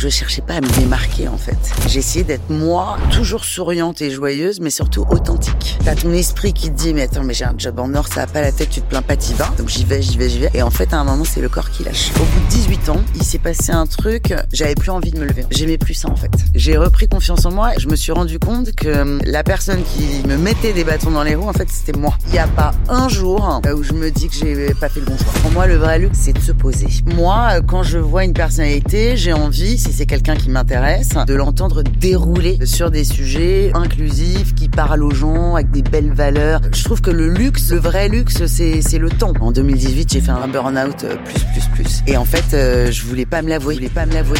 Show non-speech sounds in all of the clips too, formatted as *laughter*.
Je cherchais pas à me démarquer en fait. J'essayais d'être moi, toujours souriante et joyeuse, mais surtout authentique. T'as ton esprit qui te dit mais attends mais j'ai un job en or, ça va pas la tête, tu te plains pas, t'y vas. Donc j'y vais, j'y vais, j'y vais. Et en fait à un moment c'est le corps qui lâche. Au bout de 18 ans, il s'est passé un truc, j'avais plus envie de me lever. J'aimais plus ça en fait. J'ai repris confiance en moi et je me suis rendu compte que hum, la personne qui me mettait des bâtons dans les roues en fait c'était moi. Il y a pas un jour où je me dis que j'ai pas fait le bon choix. Pour moi le vrai luxe c'est de se poser. Moi quand je vois une personnalité, j'ai envie c'est quelqu'un qui m'intéresse, de l'entendre dérouler sur des sujets inclusifs, qui parlent aux gens avec des belles valeurs. Je trouve que le luxe, le vrai luxe, c'est le temps. En 2018, j'ai fait un burn-out euh, plus, plus, plus. Et en fait, euh, je voulais pas me l'avouer. Je voulais pas me l'avouer.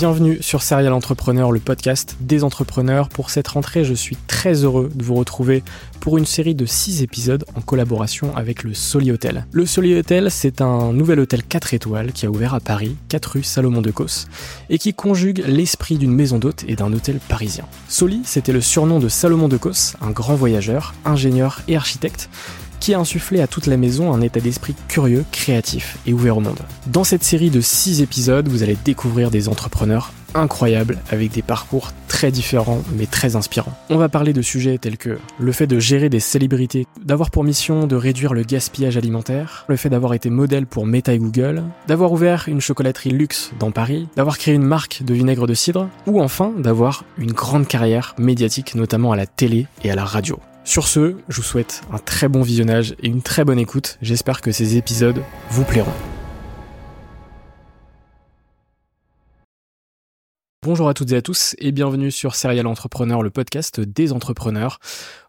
Bienvenue sur Serial Entrepreneur, le podcast des entrepreneurs. Pour cette rentrée, je suis très heureux de vous retrouver pour une série de 6 épisodes en collaboration avec le Soli Hotel. Le Soli Hotel, c'est un nouvel hôtel 4 étoiles qui a ouvert à Paris, 4 rue Salomon de Causse, et qui conjugue l'esprit d'une maison d'hôte et d'un hôtel parisien. Soli, c'était le surnom de Salomon de Causse, un grand voyageur, ingénieur et architecte qui a insufflé à toute la maison un état d'esprit curieux, créatif et ouvert au monde. Dans cette série de 6 épisodes, vous allez découvrir des entrepreneurs incroyables avec des parcours très différents mais très inspirants. On va parler de sujets tels que le fait de gérer des célébrités, d'avoir pour mission de réduire le gaspillage alimentaire, le fait d'avoir été modèle pour Meta et Google, d'avoir ouvert une chocolaterie luxe dans Paris, d'avoir créé une marque de vinaigre de cidre ou enfin d'avoir une grande carrière médiatique notamment à la télé et à la radio. Sur ce, je vous souhaite un très bon visionnage et une très bonne écoute. J'espère que ces épisodes vous plairont. Bonjour à toutes et à tous et bienvenue sur Serial Entrepreneur, le podcast des entrepreneurs.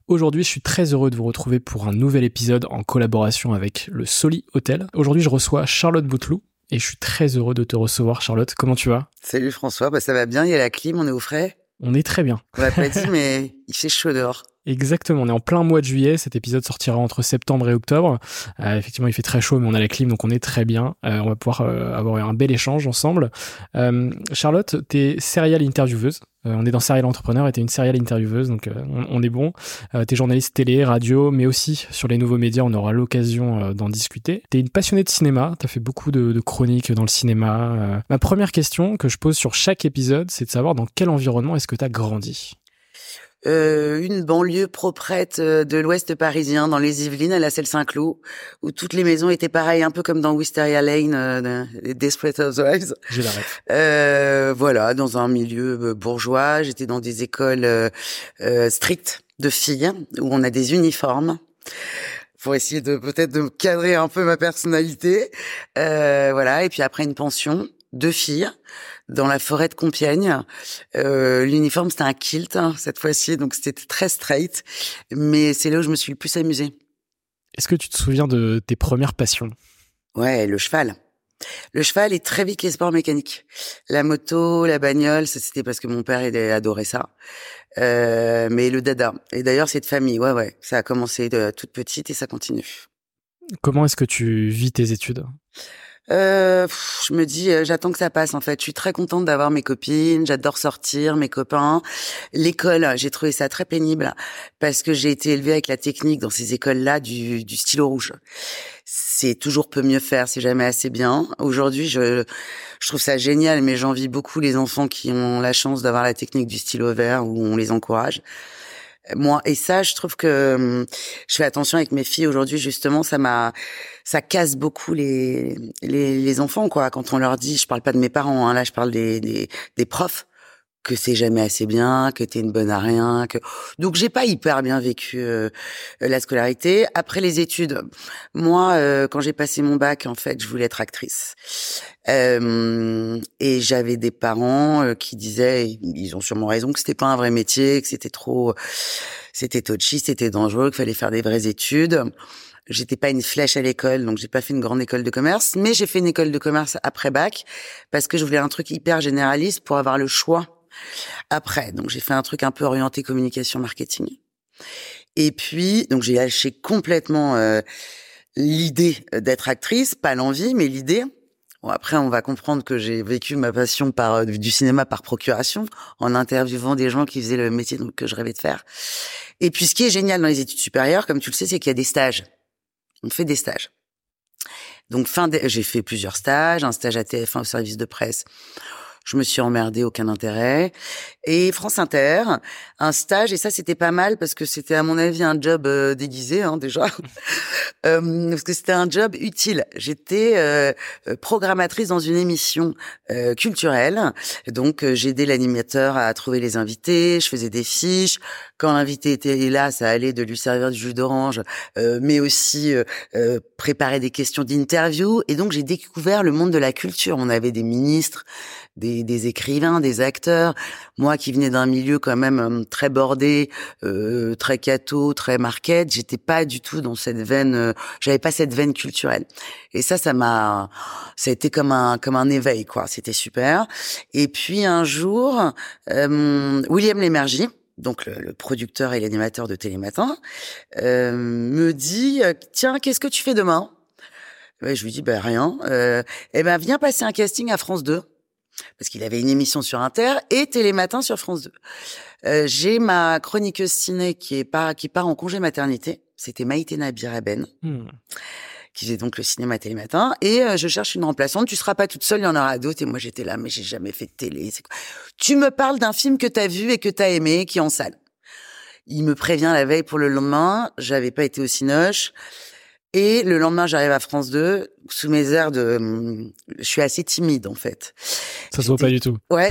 Aujourd'hui, je suis très heureux de vous retrouver pour un nouvel épisode en collaboration avec le Soli Hotel. Aujourd'hui, je reçois Charlotte Bouteloup et je suis très heureux de te recevoir, Charlotte. Comment tu vas? Salut François, bah ça va bien, il y a la clim, on est au frais? On est très bien. On l'a pas dit, mais il fait chaud dehors. Exactement, on est en plein mois de juillet, cet épisode sortira entre septembre et octobre. Euh, effectivement, il fait très chaud, mais on a la clim, donc on est très bien. Euh, on va pouvoir euh, avoir un bel échange ensemble. Euh, Charlotte, t'es serial intervieweuse. Euh, on est dans Serial Entrepreneur et t'es une serial intervieweuse, donc on, on, est bon. t'es journaliste télé, radio, mais aussi sur les nouveaux médias, on aura l'occasion d'en discuter. T'es une passionnée de cinéma, t'as fait beaucoup de, de, chroniques dans le cinéma. ma première question que je pose sur chaque épisode, c'est de savoir dans quel environnement est-ce que t'as grandi? Euh, une banlieue proprette euh, de l'ouest parisien, dans les Yvelines, à la Selle-Saint-Cloud, où toutes les maisons étaient pareilles, un peu comme dans Wisteria Lane, euh, les Desperate Housewives. La euh, Voilà, dans un milieu euh, bourgeois. J'étais dans des écoles strictes de filles, où on a des uniformes. pour essayer de peut-être de cadrer un peu ma personnalité. Euh, voilà. Et puis après une pension, deux filles dans la forêt de Compiègne. Euh, L'uniforme c'était un kilt hein, cette fois-ci, donc c'était très straight. Mais c'est là où je me suis le plus amusée. Est-ce que tu te souviens de tes premières passions? Ouais, le cheval. Le cheval est très vite les sports mécaniques. La moto, la bagnole, c'était parce que mon père il adorait ça. Euh, mais le dada. Et d'ailleurs, c'est de famille. Ouais, ouais. Ça a commencé de toute petite et ça continue. Comment est-ce que tu vis tes études? Euh, je me dis, euh, j'attends que ça passe. En fait, je suis très contente d'avoir mes copines. J'adore sortir, mes copains. L'école, j'ai trouvé ça très pénible parce que j'ai été élevée avec la technique dans ces écoles-là du, du stylo rouge. C'est toujours peu mieux faire, c'est jamais assez bien. Aujourd'hui, je, je trouve ça génial, mais j'envie beaucoup les enfants qui ont la chance d'avoir la technique du stylo vert où on les encourage moi. Et ça je trouve que hum, je fais attention avec mes filles aujourd'hui justement ça m'a ça casse beaucoup les, les, les enfants quoi. Quand on leur dit je parle pas de mes parents hein, là je parle des, des, des profs que c'est jamais assez bien, que t'es une bonne à rien, que donc j'ai pas hyper bien vécu euh, la scolarité. Après les études, moi euh, quand j'ai passé mon bac, en fait, je voulais être actrice. Euh, et j'avais des parents euh, qui disaient, ils ont sûrement raison, que c'était pas un vrai métier, que c'était trop, c'était touchy, c'était dangereux, qu'il fallait faire des vraies études. J'étais pas une flèche à l'école, donc j'ai pas fait une grande école de commerce, mais j'ai fait une école de commerce après bac parce que je voulais un truc hyper généraliste pour avoir le choix après, donc j'ai fait un truc un peu orienté communication marketing. Et puis, donc j'ai lâché complètement euh, l'idée d'être actrice, pas l'envie, mais l'idée. Bon, après, on va comprendre que j'ai vécu ma passion par euh, du cinéma par procuration, en interviewant des gens qui faisaient le métier que je rêvais de faire. Et puis, ce qui est génial dans les études supérieures, comme tu le sais, c'est qu'il y a des stages. On fait des stages. Donc, fin, j'ai fait plusieurs stages, un stage à TF1 au service de presse je me suis emmerdée, aucun intérêt. Et France Inter, un stage, et ça c'était pas mal parce que c'était à mon avis un job euh, déguisé hein, déjà, *laughs* euh, parce que c'était un job utile. J'étais euh, programmatrice dans une émission culturelle, donc j'aidais l'animateur à trouver les invités, je faisais des fiches. Quand l'invité était là, ça allait de lui servir du jus d'orange, mais aussi préparer des questions d'interview. Et donc j'ai découvert le monde de la culture. On avait des ministres, des, des écrivains, des acteurs. Moi qui venais d'un milieu quand même euh, très bordé, euh, très catho, très market, j'étais pas du tout dans cette veine, euh, j'avais pas cette veine culturelle. Et ça, ça m'a, ça a été comme un comme un éveil quoi. C'était super. Et puis un jour, euh, William Lémergie, donc le, producteur et l'animateur de Télématin, euh, me dit tiens qu'est-ce que tu fais demain? Je lui dis ben rien. Euh, eh ben viens passer un casting à France 2 parce qu'il avait une émission sur Inter et Télématin sur France 2. Euh, j'ai ma chroniqueuse ciné qui est pas qui part en congé maternité. C'était Maïté Nabiraben. Hmm. qui faisait donc le cinéma Télématin et euh, je cherche une remplaçante. Tu seras pas toute seule, il y en aura d'autres. Et moi j'étais là, mais j'ai jamais fait de télé. Quoi? Tu me parles d'un film que tu as vu et que tu as aimé, qui est en salle. Il me prévient la veille pour le lendemain. J'avais pas été au Cinoche. Et le lendemain, j'arrive à France 2 sous mes airs de. Je suis assez timide en fait. Ça se voit pas du tout. *laughs* Ouais.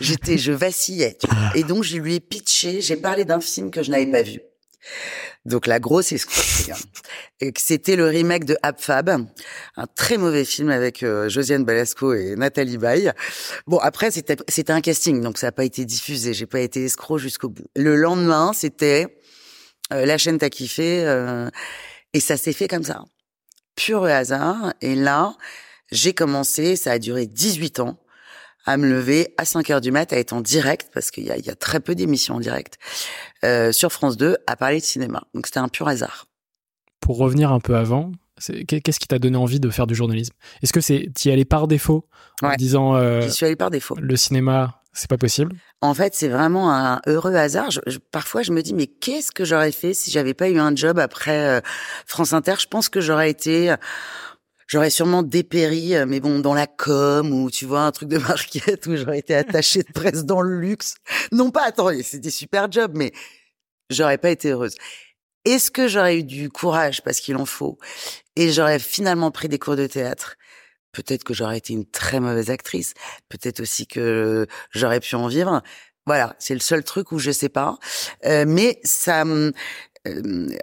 j'étais, je vacillais. Tu vois. Et donc je lui ai pitché. J'ai parlé d'un film que je n'avais pas vu. Donc la grosse escroquerie. Hein. C'était le remake de Abfab, un très mauvais film avec euh, Josiane Balasco et Nathalie Baye. Bon après c'était c'était un casting donc ça n'a pas été diffusé. J'ai pas été escroc jusqu'au bout. Le lendemain c'était euh, la chaîne t'a kiffé. Euh, et ça s'est fait comme ça. Pur hasard. Et là, j'ai commencé, ça a duré 18 ans, à me lever à 5 heures du mat, à être en direct, parce qu'il y a, très peu d'émissions en direct, euh, sur France 2, à parler de cinéma. Donc c'était un pur hasard. Pour revenir un peu avant, qu'est-ce qui t'a donné envie de faire du journalisme? Est-ce que c'est t'y allais par défaut en disant euh, J'y suis allé par défaut. Le cinéma, c'est pas possible En fait, c'est vraiment un heureux hasard. parfois, je me dis, mais qu'est-ce que j'aurais fait si j'avais pas eu un job après euh, France Inter? Je pense que j'aurais été j'aurais sûrement dépéri, euh, mais bon, dans la com ou tu vois un truc de market où j'aurais été attachée de presse dans le luxe. Non pas, attends, c'est des super jobs, mais j'aurais pas été heureuse. Est-ce que j'aurais eu du courage parce qu'il en faut et j'aurais finalement pris des cours de théâtre? Peut-être que j'aurais été une très mauvaise actrice. Peut-être aussi que j'aurais pu en vivre. Voilà, c'est le seul truc où je sais pas. Euh, mais ça, euh,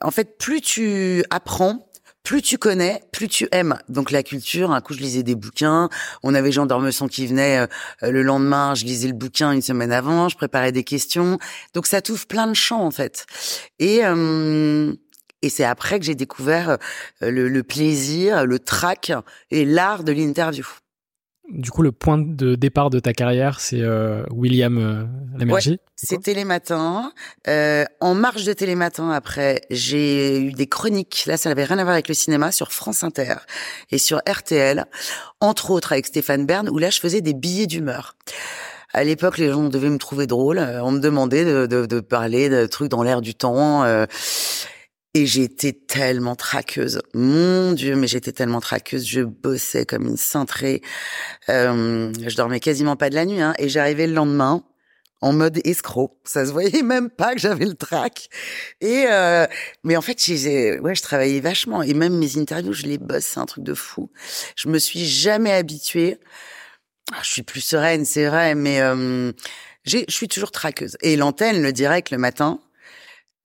en fait, plus tu apprends, plus tu connais, plus tu aimes. Donc la culture, un coup je lisais des bouquins, on avait Jean d'Ormesson qui venait euh, le lendemain, je lisais le bouquin une semaine avant, je préparais des questions. Donc ça t'ouvre plein de champs en fait. Et euh, et c'est après que j'ai découvert le, le plaisir, le trac et l'art de l'interview. Du coup, le point de départ de ta carrière, c'est euh, William euh, Lamergie. c'est Télématin. Euh, en marge de Télématin, après, j'ai eu des chroniques. Là, ça n'avait rien à voir avec le cinéma sur France Inter et sur RTL, entre autres avec Stéphane Bern, où là, je faisais des billets d'humeur. À l'époque, les gens devaient me trouver drôle. Euh, on me demandait de, de, de parler de trucs dans l'air du temps. Et j'étais tellement traqueuse. Mon Dieu, mais j'étais tellement traqueuse. Je bossais comme une cintrée. Euh, je dormais quasiment pas de la nuit. Hein, et j'arrivais le lendemain en mode escroc. Ça se voyait *laughs* même pas que j'avais le trac. Et euh, mais en fait, ouais, je travaillais vachement. Et même mes interviews, je les bosse. C'est un truc de fou. Je me suis jamais habituée. Ah, je suis plus sereine, c'est vrai, mais euh, je suis toujours traqueuse. Et l'antenne, le direct, le matin,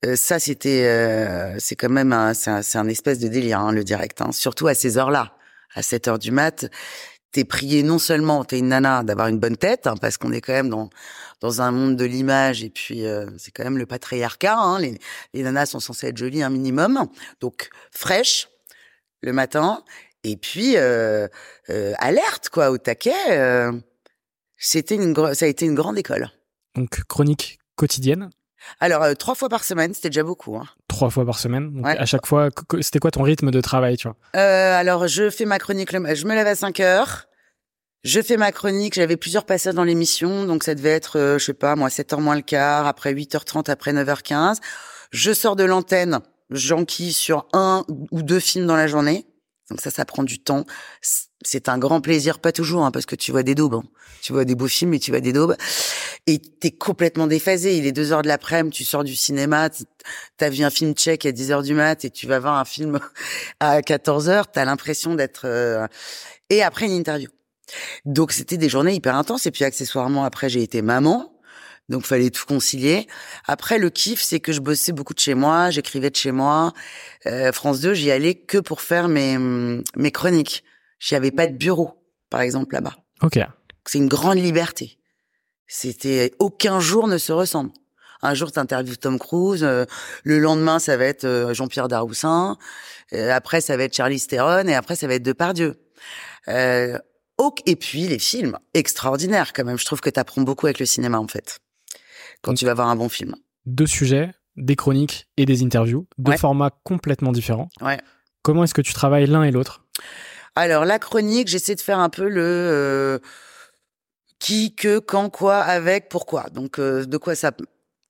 euh, ça, c'était, euh, c'est quand même un, c'est un, un, espèce de délire, hein, le direct. Hein. Surtout à ces heures-là, à 7 heures du mat, t'es prié non seulement, t'es une nana, d'avoir une bonne tête, hein, parce qu'on est quand même dans dans un monde de l'image, et puis euh, c'est quand même le patriarcat. Hein, les, les nanas sont censées être jolies un minimum, donc fraîche le matin, et puis alerte quoi, au taquet. c'était une, ça a été une grande école. Donc chronique quotidienne alors, euh, trois fois par semaine, c'était déjà beaucoup. Hein. Trois fois par semaine Donc, à chaque fois, c'était quoi ton rythme de travail, tu vois? Euh, Alors, je fais ma chronique, je me lève à 5 heures. Je fais ma chronique, j'avais plusieurs passages dans l'émission, donc ça devait être, euh, je sais pas, moi, 7h moins le quart, après 8h30, après 9h15. Je sors de l'antenne, j'enquille sur un ou deux films dans la journée. Donc ça, ça prend du temps. C'est un grand plaisir, pas toujours, hein, parce que tu vois des daubes. Hein. Tu vois des beaux films, mais tu vois des daubes. Et t'es complètement déphasé. Il est deux heures de l'après-midi, tu sors du cinéma, t'as vu un film tchèque à 10 heures du mat et tu vas voir un film *laughs* à 14 heures, t'as l'impression d'être... Euh, et après, une interview. Donc c'était des journées hyper intenses. Et puis accessoirement, après, j'ai été maman. Donc fallait tout concilier. Après le kiff, c'est que je bossais beaucoup de chez moi, j'écrivais de chez moi. Euh, France 2, j'y allais que pour faire mes mes chroniques. J'y avais pas de bureau, par exemple là-bas. Ok. C'est une grande liberté. C'était aucun jour ne se ressemble. Un jour, tu interviews Tom Cruise. Euh, le lendemain, ça va être euh, Jean-Pierre Daroussin. après, ça va être Charlie Theron. Et après, ça va être Depardieu. Euh, et puis, les films. Extraordinaires, quand même. Je trouve que tu apprends beaucoup avec le cinéma, en fait quand tu vas voir un bon film. Deux sujets, des chroniques et des interviews, deux formats complètement différents. Ouais. Comment est-ce que tu travailles l'un et l'autre? Alors la chronique, j'essaie de faire un peu le euh, qui, que, quand, quoi, avec, pourquoi. Donc euh, de quoi ça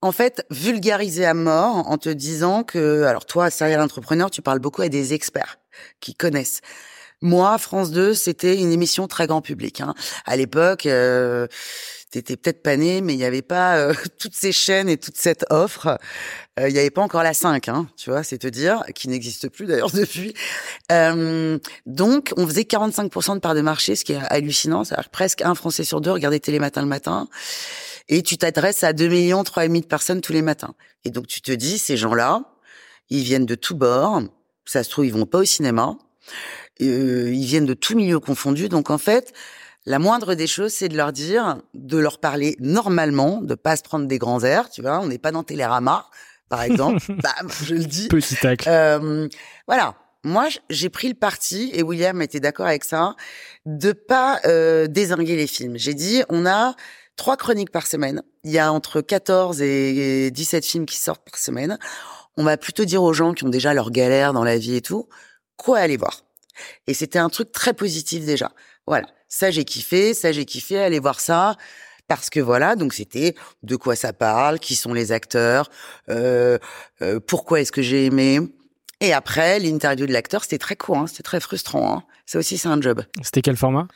en fait, vulgariser à mort en te disant que, alors toi, serial entrepreneur, tu parles beaucoup à des experts qui connaissent. Moi, France 2, c'était une émission très grand public. Hein. À l'époque, euh, t'étais peut-être pas né, mais il n'y avait pas euh, *laughs* toutes ces chaînes et toute cette offre. Euh, il n'y avait pas encore la 5, hein, tu vois, c'est te dire, qui n'existe plus d'ailleurs *laughs* depuis. Euh, donc, on faisait 45% de part de marché, ce qui est hallucinant. C'est-à-dire presque un Français sur deux regardait Télématin le matin. Et tu t'adresses à 2 millions, 3 de personnes tous les matins. Et donc, tu te dis, ces gens-là, ils viennent de tous bords. Ça se trouve, ils vont pas au cinéma. Euh, ils viennent de tous milieux confondus. Donc, en fait, la moindre des choses, c'est de leur dire, de leur parler normalement, de pas se prendre des grands airs, tu vois. On n'est pas dans Télérama, par exemple. *laughs* Bam, je le dis. Petit tac. Euh, voilà. Moi, j'ai pris le parti, et William était d'accord avec ça, de pas euh, désinguer les films. J'ai dit, on a trois chroniques par semaine. Il y a entre 14 et 17 films qui sortent par semaine. On va plutôt dire aux gens qui ont déjà leur galère dans la vie et tout, quoi aller voir. Et c'était un truc très positif déjà. Voilà ça j'ai kiffé, ça j'ai kiffé, aller voir ça. Parce que voilà, donc c'était de quoi ça parle, qui sont les acteurs, euh, euh, pourquoi est-ce que j'ai aimé. Et après, l'interview de l'acteur, c'était très court, hein, c'était très frustrant. Hein. Ça aussi, c'est un job. C'était quel format?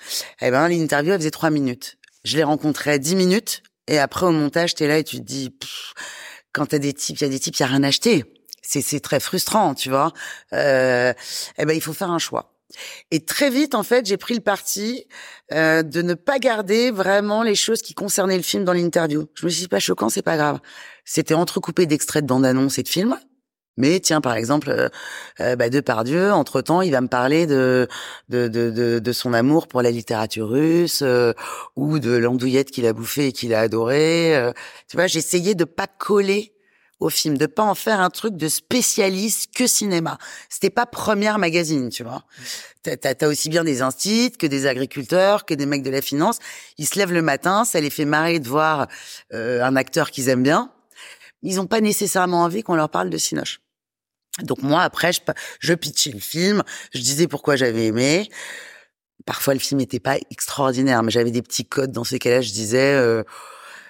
Eh ben, l'interview, elle faisait trois minutes. Je l'ai rencontré dix minutes, et après, au montage, t'es là et tu te dis, quand t'as des types, il y a des types, il y a rien à acheter. C'est, c'est très frustrant, tu vois. Euh, eh ben, il faut faire un choix. Et très vite, en fait, j'ai pris le parti euh, de ne pas garder vraiment les choses qui concernaient le film dans l'interview. Je me suis dit, pas choquant, c'est pas grave. C'était entrecoupé d'extraits de bandes annonces et de films. Mais tiens, par exemple, euh, euh bah, Depardieu, entre-temps, il va me parler de de, de, de, son amour pour la littérature russe euh, ou de l'andouillette qu'il a bouffée et qu'il a adoré. Euh. tu vois, j'essayais de pas coller au film, de pas en faire un truc de spécialiste que cinéma. C'était pas première magazine, tu vois. T'as as, aussi bien des instits que des agriculteurs, que des mecs de la finance. Ils se lèvent le matin, ça les fait marrer de voir un acteur qu'ils aiment bien. Ils ont pas nécessairement envie qu'on leur parle de Cinoche. Donc moi, après, je, je pitchais le film, je disais pourquoi j'avais aimé. Parfois, le film n'était pas extraordinaire, mais j'avais des petits codes. Dans ces cas-là, je disais, euh,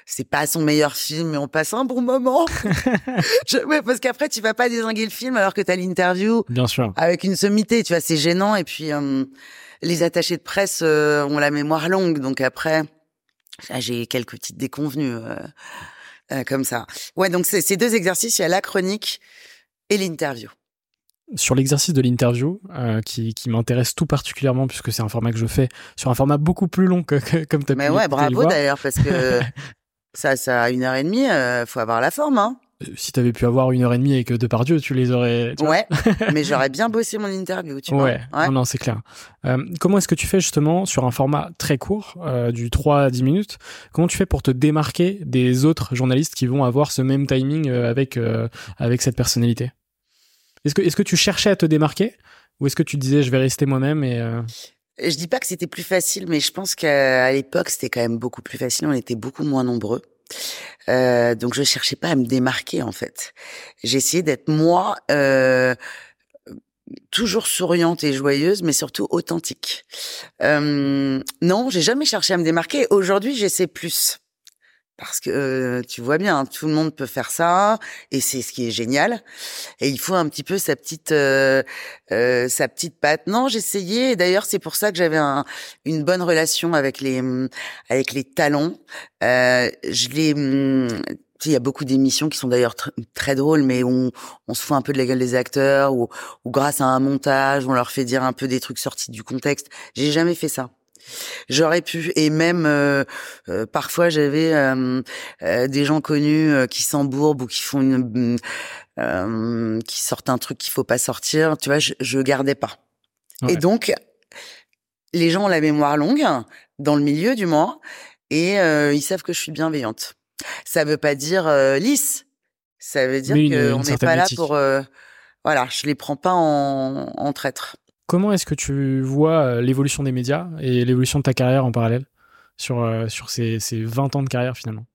c'est pas son meilleur film, mais on passe un bon moment. *laughs* ouais, parce qu'après, tu vas pas désinguer le film alors que tu as l'interview. Bien sûr. Avec une sommité, tu vois, c'est gênant. Et puis, euh, les attachés de presse euh, ont la mémoire longue. Donc après, j'ai quelques petites déconvenues euh, comme ça. Ouais, donc ces deux exercices, il y a la chronique et l'interview. Sur l'exercice de l'interview, euh, qui, qui m'intéresse tout particulièrement puisque c'est un format que je fais sur un format beaucoup plus long que, comme tu as Mais ouais, bravo d'ailleurs parce que *laughs* ça, ça a une heure et demie, euh, faut avoir la forme, hein. Euh, si tu avais pu avoir une heure et demie avec Depardieu, tu les aurais. ouais, *laughs* mais j'aurais bien bossé mon interview, tu ouais. vois. Ouais, non, c'est clair. Euh, comment est-ce que tu fais justement sur un format très court, euh, du 3 à 10 minutes? Comment tu fais pour te démarquer des autres journalistes qui vont avoir ce même timing avec, avec cette personnalité? Est-ce que, est-ce que tu cherchais à te démarquer? Ou est-ce que tu disais je vais rester moi-même et. Je dis pas que c'était plus facile, mais je pense qu'à l'époque, c'était quand même beaucoup plus facile. On était beaucoup moins nombreux. Euh, donc je cherchais pas à me démarquer en fait. J'essayais d'être moi, euh, toujours souriante et joyeuse, mais surtout authentique. Euh, non, j'ai jamais cherché à me démarquer. Aujourd'hui, j'essaie plus parce que euh, tu vois bien, hein, tout le monde peut faire ça et c'est ce qui est génial. Et il faut un petit peu sa petite euh, euh, sa petite patte. Non, j'essayais. D'ailleurs, c'est pour ça que j'avais un, une bonne relation avec les avec les talents. je les il y a beaucoup d'émissions qui sont d'ailleurs très drôles, mais on, on se fout un peu de la gueule des acteurs ou, ou grâce à un montage, on leur fait dire un peu des trucs sortis du contexte. J'ai jamais fait ça. J'aurais pu et même euh, euh, parfois j'avais euh, des gens connus qui s'embourbent ou qui font une qui sortent un truc qu'il faut pas sortir. Tu vois, je, je gardais pas. Et donc les gens ont la mémoire longue dans le milieu du moins et ils savent que je suis bienveillante. Ça veut pas dire lisse. Ça veut dire qu'on n'est pas là pour voilà, je les prends pas en, en traître. Comment est-ce que tu vois euh, l'évolution des médias et l'évolution de ta carrière en parallèle sur, euh, sur ces, ces 20 ans de carrière finalement?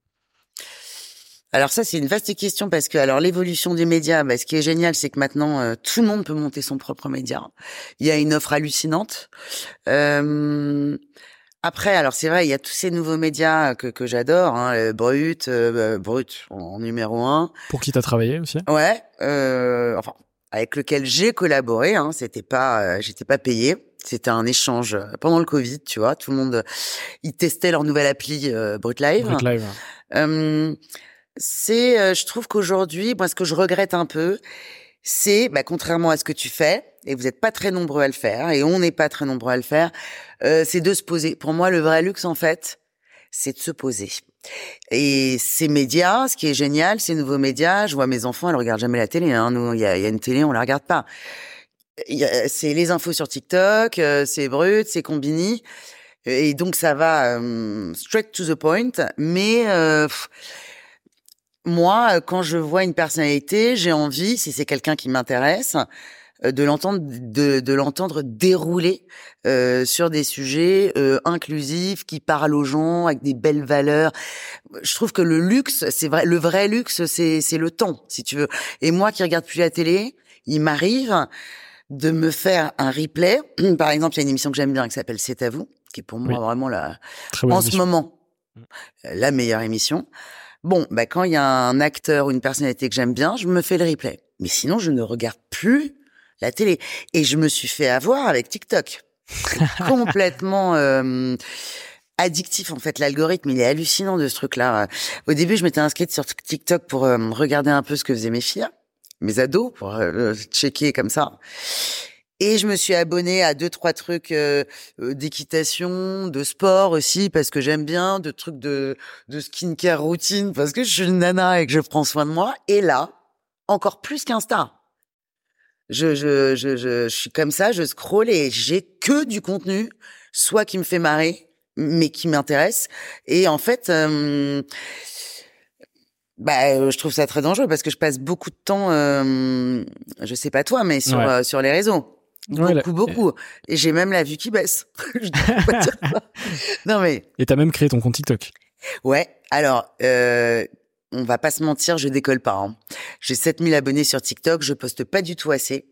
Alors ça c'est une vaste question parce que alors l'évolution des médias, bah, ce qui est génial c'est que maintenant euh, tout le monde peut monter son propre média. Il y a une offre hallucinante. Euh, après alors c'est vrai il y a tous ces nouveaux médias que, que j'adore, hein, Brut, euh, Brut en, numéro un. Pour qui t'as travaillé aussi? Ouais, enfin avec lequel j'ai collaboré. Hein, c'était pas, euh, j'étais pas payé. C'était un échange euh, pendant le Covid, tu vois. Tout le monde, ils testaient leur nouvelle appli euh, Brut Live. Brut Live. Euh, c'est, je trouve qu'aujourd'hui, moi, ce que je regrette un peu, c'est, bah, contrairement à ce que tu fais, et vous n'êtes pas très nombreux à le faire, et on n'est pas très nombreux à le faire, c'est de se poser. Pour moi, le vrai luxe, en fait, c'est de se poser. Et ces médias, ce qui est génial, ces nouveaux médias, je vois mes enfants, elles regardent jamais la télé. Hein. Nous, il y a, y a, une télé, on la regarde pas. C'est les infos sur TikTok, euh, c'est brut, c'est combini, et donc ça va euh, straight to the point. Mais euh, moi, quand je vois une personnalité, j'ai envie, si c'est quelqu'un qui m'intéresse, de l'entendre de, de l'entendre dérouler euh, sur des sujets euh, inclusifs qui parlent aux gens avec des belles valeurs. Je trouve que le luxe, c'est vrai, le vrai luxe, c'est c'est le temps, si tu veux. Et moi qui regarde plus la télé, il m'arrive de me faire un replay. *clears throat* Par exemple, il y a une émission que j'aime bien qui s'appelle C'est à vous, qui est pour moi vraiment la en ce moment mm. la meilleure émission. Bon, bah quand il y a un acteur ou une personnalité que j'aime bien, je me fais le replay. Mais sinon, je ne regarde plus la télé. Et je me suis fait avoir avec TikTok. *laughs* complètement euh, addictif en fait. L'algorithme, il est hallucinant de ce truc-là. Au début, je m'étais inscrite sur TikTok pour euh, regarder un peu ce que faisaient mes filles, mes ados, pour euh, checker comme ça. Et je me suis abonnée à deux trois trucs d'équitation, de sport aussi parce que j'aime bien, de trucs de de skincare routine parce que je suis une nana et que je prends soin de moi. Et là, encore plus qu'Insta Je, je, je, je, suis comme ça, je scroll et j'ai que du contenu, soit qui me fait marrer, mais qui m'intéresse. Et en fait, euh, bah, je trouve ça très dangereux parce que je passe beaucoup de temps, euh, je sais pas toi, mais sur euh, sur les réseaux. Beaucoup, beaucoup. Et j'ai même la vue qui baisse. *laughs* *laughs* non mais. Et t'as même créé ton compte TikTok. Ouais. Alors, euh, on va pas se mentir, je décolle pas. Hein. J'ai 7000 abonnés sur TikTok, je poste pas du tout assez.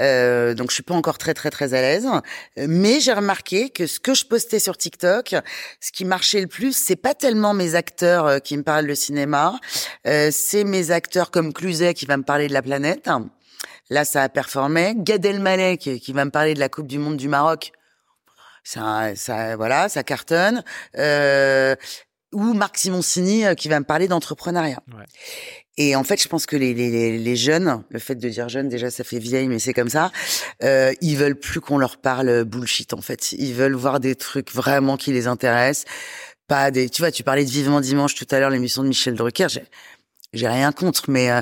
Euh, donc je suis pas encore très très très à l'aise, mais j'ai remarqué que ce que je postais sur TikTok, ce qui marchait le plus, c'est pas tellement mes acteurs euh, qui me parlent de cinéma, euh, c'est mes acteurs comme Cluzet qui va me parler de la planète. Là, ça a performé. Gad Elmaleh qui va me parler de la Coupe du Monde du Maroc. Ça, ça, voilà, ça cartonne. Euh, ou Marc Simoncini euh, qui va me parler d'entrepreneuriat. Ouais. Et en fait, je pense que les, les, les, jeunes, le fait de dire jeune, déjà, ça fait vieille, mais c'est comme ça. Euh, ils veulent plus qu'on leur parle bullshit. En fait, ils veulent voir des trucs vraiment qui les intéressent. Pas des. Tu vois, tu parlais de Vivement Dimanche tout à l'heure, l'émission de Michel Drucker. J'ai rien contre, mais euh,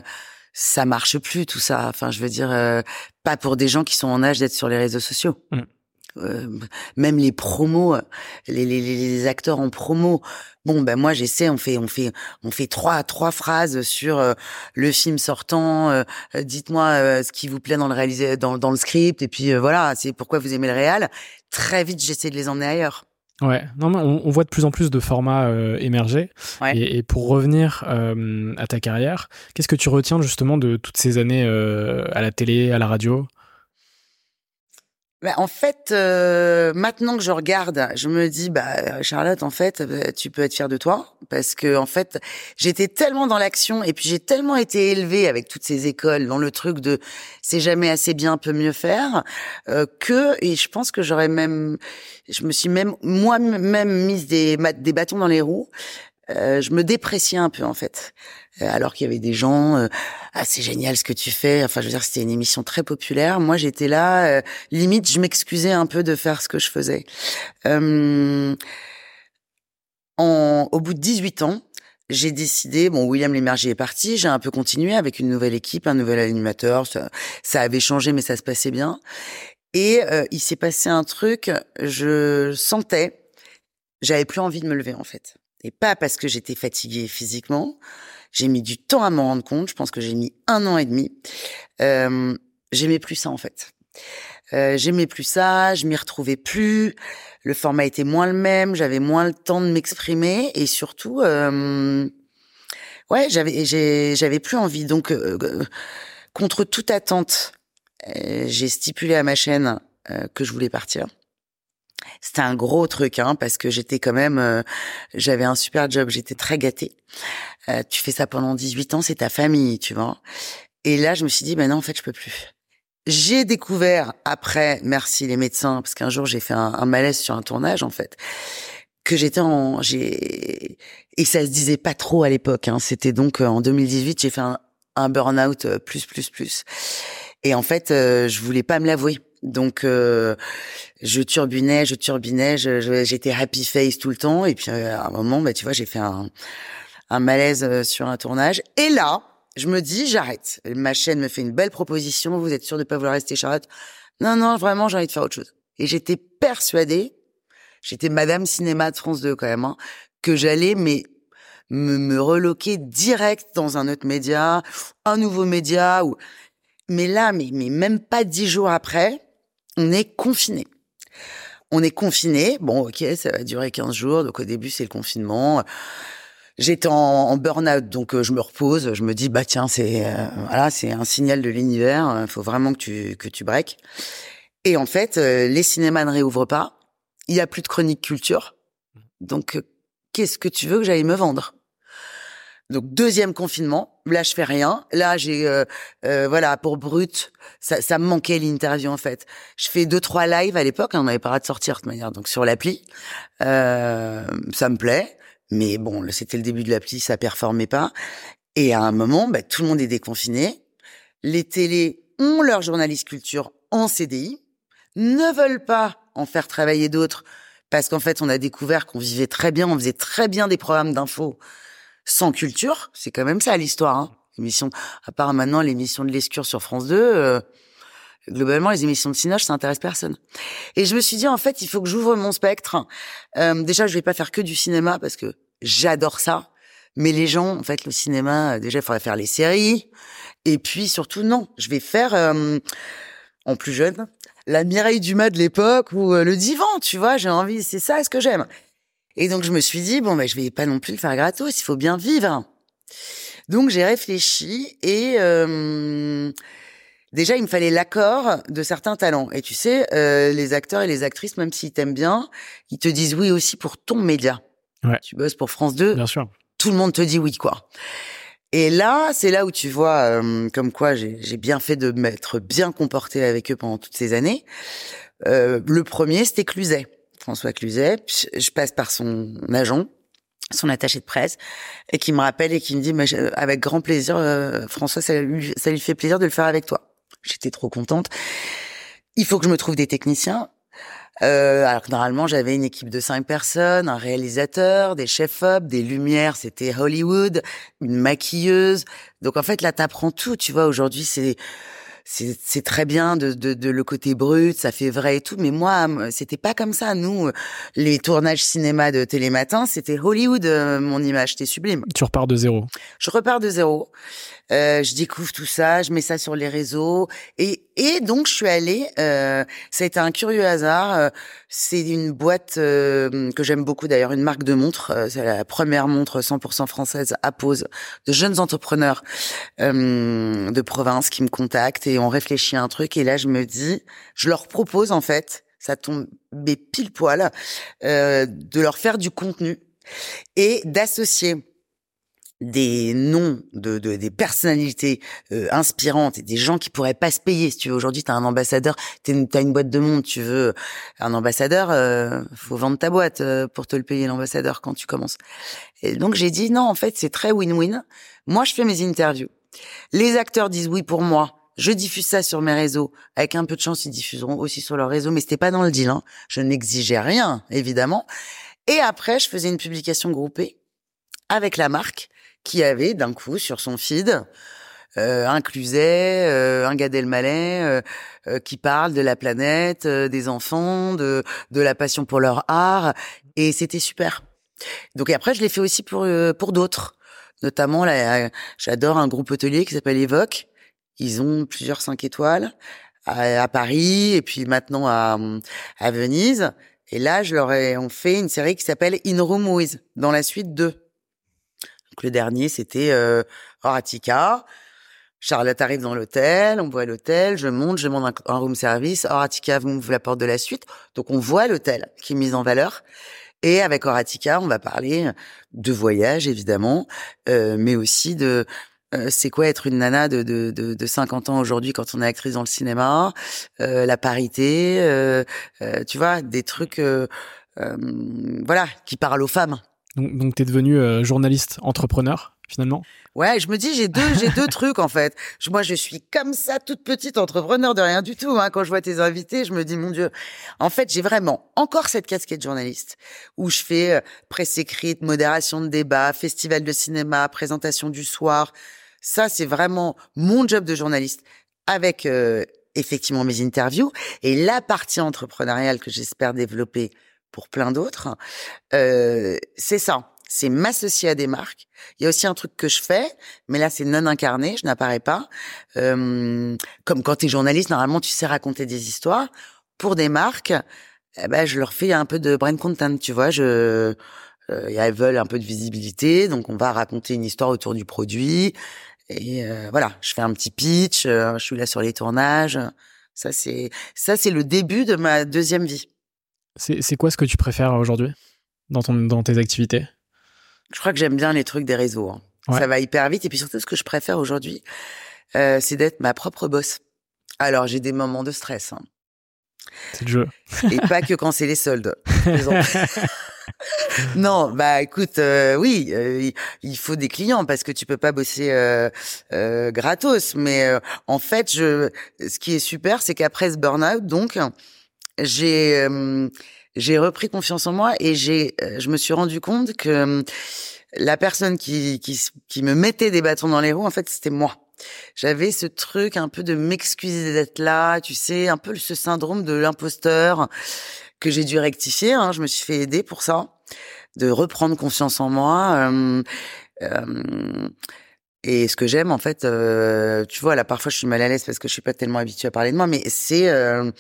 ça marche plus tout ça. Enfin, je veux dire, euh, pas pour des gens qui sont en âge d'être sur les réseaux sociaux. Mm. Euh, même les promos, les, les, les, acteurs en promo. Bon, ben moi j'essaie, on fait, on fait, on fait trois trois phrases sur euh, le film sortant. Euh, dites-moi ce qui vous plaît dans le réalisé, dans, dans le script, et puis voilà, c'est pourquoi vous aimez le réal. Très vite, j'essaie de les emmener ailleurs. Ouais, non, mais on, voit de plus en plus de formats émerger. Et, et, pour revenir à ta carrière, qu'est-ce que tu retiens justement de toutes ces années à la télé, à la radio? Bah, en fait, euh, maintenant que je regarde, je me dis, bah Charlotte, en fait, bah, tu peux être fière de toi parce que en fait, j'étais tellement dans l'action et puis j'ai tellement été élevée avec toutes ces écoles dans le truc de c'est jamais assez bien, peut mieux faire euh, que et je pense que j'aurais même, je me suis même moi-même mise des des bâtons dans les roues. Euh, je me dépréciais un peu en fait. Euh, alors qu'il y avait des gens, euh, ah c'est génial ce que tu fais. Enfin, je veux dire, c'était une émission très populaire. Moi, j'étais là, euh, limite, je m'excusais un peu de faire ce que je faisais. En, au bout de 18 ans, j'ai décidé, bon, William Lémergie est parti, j'ai un peu continué avec une nouvelle équipe, un nouvel animateur, ça, ça avait changé, mais ça se passait bien. Et il s'est passé un truc, je sentais, j'avais plus envie de me lever en fait. Et pas parce que j'étais fatiguée physiquement, j'ai mis du temps à m'en rendre compte. Je pense que j'ai mis un an et demi. Euh, j'aimais plus ça en fait. Euh, j'aimais plus ça, je m'y retrouvais plus. Le format était moins le même, j'avais moins le temps de m'exprimer et surtout, euh, ouais, j'avais j'avais plus envie. Donc, euh, contre toute attente, euh, j'ai stipulé à ma chaîne que je voulais partir. C'était un gros truc, hein, parce que j'étais quand même, euh, j'avais un super job, j'étais très gâtée. Euh, tu fais ça pendant 18 ans, c'est ta famille, tu vois. Et là, je me suis dit, ben non, en fait, je peux plus. J'ai découvert après, merci les médecins, parce qu'un jour j'ai fait un, malaise sur un tournage en fait, que j'étais en, j'ai et ça se disait pas trop à l'époque. Hein. C'était donc euh, en 2018, j'ai fait un, burn-out plus plus plus. Et en fait, je voulais pas me l'avouer. Donc euh, je turbinais, je turbinais, j'étais happy face tout le temps. Et puis euh, à un moment, bah, tu vois, j'ai fait un, un malaise euh, sur un tournage. Et là, je me dis, j'arrête. Ma chaîne me fait une belle proposition. Vous êtes sûr de pas vouloir rester Charlotte? Non, non, vraiment, j'ai envie de faire autre chose. Et j'étais persuadée, j'étais Madame Cinéma de France 2 quand même, hein, que j'allais mais me, me reloquer direct dans un autre média, un nouveau média. Ou... Mais là, mais, mais même pas dix jours après, on est confiné. On est confiné. Bon, ok, ça va durer 15 jours. Donc au début, c'est le confinement. J'étais en, burn-out, donc euh, je me repose. Je me dis, bah tiens, c'est euh, voilà, c'est un signal de l'univers. Il faut vraiment que tu que tu breaks. Et en fait, euh, les cinémas ne réouvrent pas. Il y a plus de chronique culture. Donc, qu'est-ce que tu veux que j'aille me vendre? Donc deuxième confinement, là je fais rien. Là j'ai euh, euh, voilà pour brut, ça, ça me manquait l'interview en fait. Je fais deux trois lives à l'époque, hein, on n'avait pas le de sortir de toute manière, donc sur l'appli, euh, ça me plaît. Mais bon, c'était le début de l'appli, ça performait pas. Et à un moment, bah, tout le monde est déconfiné. Les télés ont leur journaliste culture en CDI, ne veulent pas en faire travailler d'autres parce qu'en fait, on a découvert qu'on vivait très bien, on faisait très bien des programmes d'infos sans culture, c'est quand même ça l'histoire. Hein. À part maintenant l'émission de l'escure sur France 2, euh, globalement, les émissions de Cinoche, ça intéresse personne. Et je me suis dit, en fait, il faut que j'ouvre mon spectre. Euh, déjà, je vais pas faire que du cinéma parce que j'adore ça. Mais les gens, en fait, le cinéma, euh, déjà, il faudrait faire les séries. Et puis, surtout, non, je vais faire, euh, en plus jeune, la Mireille Dumas de l'époque ou euh, le divan, tu vois, j'ai envie, c'est ça ce que j'aime? Et donc, je me suis dit, bon, ben, je vais pas non plus le faire gratos, il faut bien vivre. Donc, j'ai réfléchi et euh, déjà, il me fallait l'accord de certains talents. Et tu sais, euh, les acteurs et les actrices, même s'ils t'aiment bien, ils te disent oui aussi pour ton média. Ouais. Tu bosses pour France 2, Bien sûr. tout le monde te dit oui, quoi. Et là, c'est là où tu vois euh, comme quoi j'ai j'ai bien fait de m'être bien comporté avec eux pendant toutes ces années. Euh, le premier, c'était Cluzet, François Cluzet. Je passe par son agent, son attaché de presse, et qui me rappelle et qui me dit, avec grand plaisir, euh, François, ça lui, ça lui fait plaisir de le faire avec toi. J'étais trop contente. Il faut que je me trouve des techniciens. Euh, alors que normalement, j'avais une équipe de cinq personnes, un réalisateur, des chefs-op, des lumières, c'était Hollywood, une maquilleuse. Donc en fait, là, t'apprends tout. Tu vois, aujourd'hui, c'est c'est très bien de, de de le côté brut, ça fait vrai et tout. Mais moi, c'était pas comme ça. Nous, les tournages cinéma de Télématin, c'était Hollywood. euh, mon image, c'était sublime. Tu repars de zéro. Je repars de zéro. Euh, je découvre tout ça, je mets ça sur les réseaux et et donc je suis allée. Euh, ça a été un curieux hasard. euh, c'est une boîte euh, que j'aime beaucoup d'ailleurs, une marque de montres. euh, c'est la première montre 100% française à pose de jeunes entrepreneurs de province qui me contactent et on réfléchit à un truc. Et là, je me dis, je leur propose en fait, ça tombe mais pile poil, de leur faire du contenu et d'associer des noms de, de des personnalités euh, inspirantes et des gens qui pourraient pas se payer si tu veux aujourd'hui tu as un ambassadeur tu as une boîte de monde tu veux un ambassadeur euh, faut vendre ta boîte euh, pour te le payer l'ambassadeur quand tu commences et donc j'ai dit non en fait c'est très win-win moi je fais mes interviews les acteurs disent oui pour moi je diffuse ça sur mes réseaux. Avec un peu de chance, ils diffuseront aussi sur leur réseau, mais c'était pas dans le deal. Hein. Je n'exigeais rien, évidemment. Et après, je faisais une publication groupée avec la marque qui avait d'un coup sur son feed euh, un Cluzet, euh, un euh, euh, qui parle de la planète, euh, des enfants, de de la passion pour leur art, et c'était super. Donc après, je l'ai fait aussi pour euh, pour d'autres, notamment là, j'adore un groupe hôtelier qui s'appelle Evoque. Ils ont plusieurs cinq étoiles à, à Paris et puis maintenant à à Venise. Et là, je leur ai on fait une série qui s'appelle In Room With, dans la suite 2. Le dernier, c'était euh, Horatica. Charlotte arrive dans l'hôtel, on voit l'hôtel, je monte, je monte un, room service. Horatica m'ouvre la porte de la suite. Donc on voit l'hôtel qui est mis en valeur. Et avec Horatica, on va parler de voyage, évidemment, euh, mais aussi de euh, c'est quoi être une nana de, de, de, de 50 ans aujourd'hui quand on est actrice dans le cinéma, euh, la parité, euh, euh, tu vois, des trucs, euh, voilà, qui parlent aux femmes. Donc, donc tu es devenu euh, journaliste entrepreneur, finalement? Ouais, je me dis j'ai deux j'ai deux trucs en fait. Moi je suis comme ça toute petite entrepreneur de rien du tout hein. quand je vois tes invités, je me dis mon dieu. En fait, j'ai vraiment encore cette casquette journaliste où je fais euh, presse écrite, modération de débat, festival de cinéma, présentation du soir. Ça c'est vraiment mon job de journaliste avec euh, effectivement mes interviews et la partie entrepreneuriale que j'espère développer pour plein d'autres. Euh, c'est ça, c'est m'associer à des marques. Il y a aussi un truc que je fais, mais là c'est non incarné, je n'apparais pas. Euh, comme quand tu es journaliste, normalement tu sais raconter des histoires. Pour des marques, eh ben, je leur fais un peu de brand content, tu vois. Je, euh, elles veulent un peu de visibilité, donc on va raconter une histoire autour du produit. Et euh, voilà, je fais un petit pitch, euh, je suis là sur les tournages. Ça c'est ça c'est le début de ma deuxième vie. C'est c'est quoi ce que tu préfères aujourd'hui dans, ton, dans tes activités? Je crois que j'aime bien les trucs des réseaux. hein. Ouais. Ça va hyper vite. Et puis surtout, ce que je préfère aujourd'hui, euh, c'est d'être ma propre boss. Alors, j'ai des moments de stress. hein. C'est le jeu. Et pas que quand c'est les soldes. *laughs* *laughs* Non, bah écoute, euh, oui, euh, il- il faut des clients parce que tu peux pas bosser euh, euh, gratos. Mais euh, en fait, je, ce qui est super, c'est qu'après ce burn-out, donc, j'ai j'ai repris confiance en moi et j'ai, euh, je me suis rendu compte que la personne qui, qui qui me mettait des bâtons dans les roues, en fait, c'était moi. j'avais ce truc un peu de m'excuser d'être là, tu sais, un peu ce syndrome de l'imposteur que j'ai dû rectifier. Hein, je me suis fait aider pour ça, de reprendre confiance en moi. Euh, euh, et ce que j'aime, en fait, euh, tu vois, là, parfois, je suis mal à l'aise parce que je suis pas tellement habituée à parler de moi, mais c'est euh,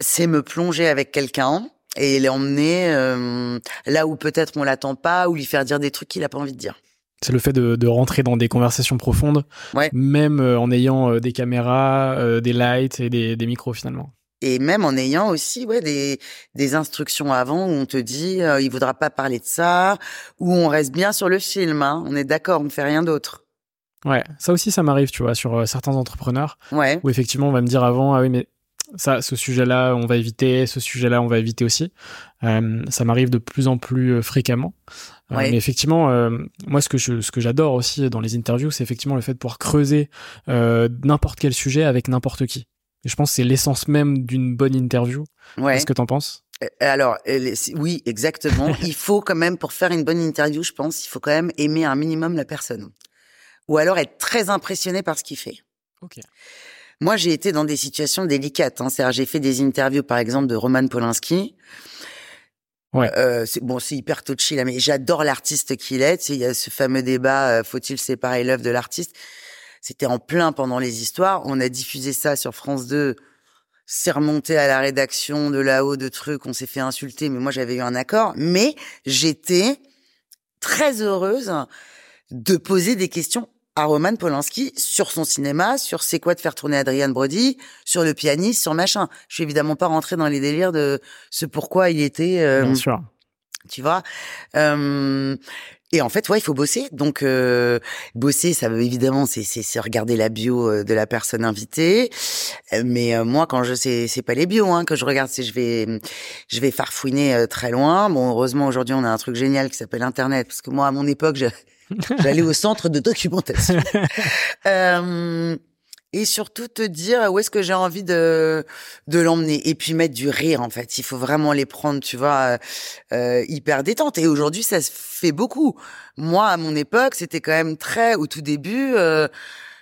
c'est me plonger avec quelqu'un et l'emmener euh, là où peut-être on l'attend pas, ou lui faire dire des trucs qu'il a pas envie de dire. C'est le fait de, de, rentrer dans des conversations profondes, ouais. même euh, en ayant euh, des caméras, euh, des lights et des, des, micros finalement. Et même en ayant aussi ouais, des, des instructions avant où on te dit euh, il voudra pas parler de ça, où on reste bien sur le film, hein. on est d'accord, on ne fait rien d'autre. Ouais, ça aussi ça m'arrive, tu vois, sur certains entrepreneurs, ouais. où effectivement on va me dire avant ah oui mais ça, ce sujet-là, on va éviter, ce sujet-là, on va éviter aussi. Euh, ça m'arrive de plus en plus fréquemment. Euh, Ouais. mais effectivement, euh, moi, ce que je, ce que j'adore aussi dans les interviews, c'est effectivement le fait de pouvoir creuser euh, n'importe quel sujet avec n'importe qui. Et je pense que c'est l'essence même d'une bonne interview. Ouais. Qu'est-ce que t'en penses? Euh, Alors, euh, oui, exactement. *laughs* il faut quand même, pour faire une bonne interview, je pense, il faut quand même aimer un minimum la personne. Ou alors être très impressionné par ce qu'il fait. Ok. Moi, j'ai été dans des situations délicates. Hein. C'est-à-dire, j'ai fait des interviews, par exemple, de Roman Polanski. Ouais. Euh, c'est bon, c'est hyper touchy là, mais j'adore l'artiste qu'il est. Tu sais, il y a ce fameux débat euh, faut-il séparer l'œuvre de l'artiste? C'était en plein pendant les histoires. On a diffusé ça sur France 2. C'est remonté à la rédaction de là-haut de trucs. On s'est fait insulter, mais moi j'avais eu un accord. Mais j'étais très heureuse de poser des questions à Roman Polanski sur son cinéma, sur c'est quoi de faire tourner Adrian Brody, sur le pianiste, sur machin. Je suis évidemment pas rentrée dans les délires de ce pourquoi il était, euh, Bien sûr. tu vois. Euh, et en fait, ouais, il faut bosser. Donc, euh, bosser, ça veut évidemment, c'est regarder la bio de la personne invitée. Mais euh, moi, quand je sais, c'est pas les bios hein, que je regarde, c'est je vais je vais farfouiner euh, très loin. Bon, heureusement aujourd'hui, on a un truc génial qui s'appelle Internet, parce que moi, à mon époque, je- j'allais au centre de documentation. *laughs* Euh, et surtout te dire où est-ce que j'ai envie de de l'emmener. Et puis mettre du rire en fait. Il faut vraiment les prendre tu vois euh, euh, hyper détente. Et aujourd'hui ça se fait beaucoup. Moi à mon époque c'était quand même très au tout début euh,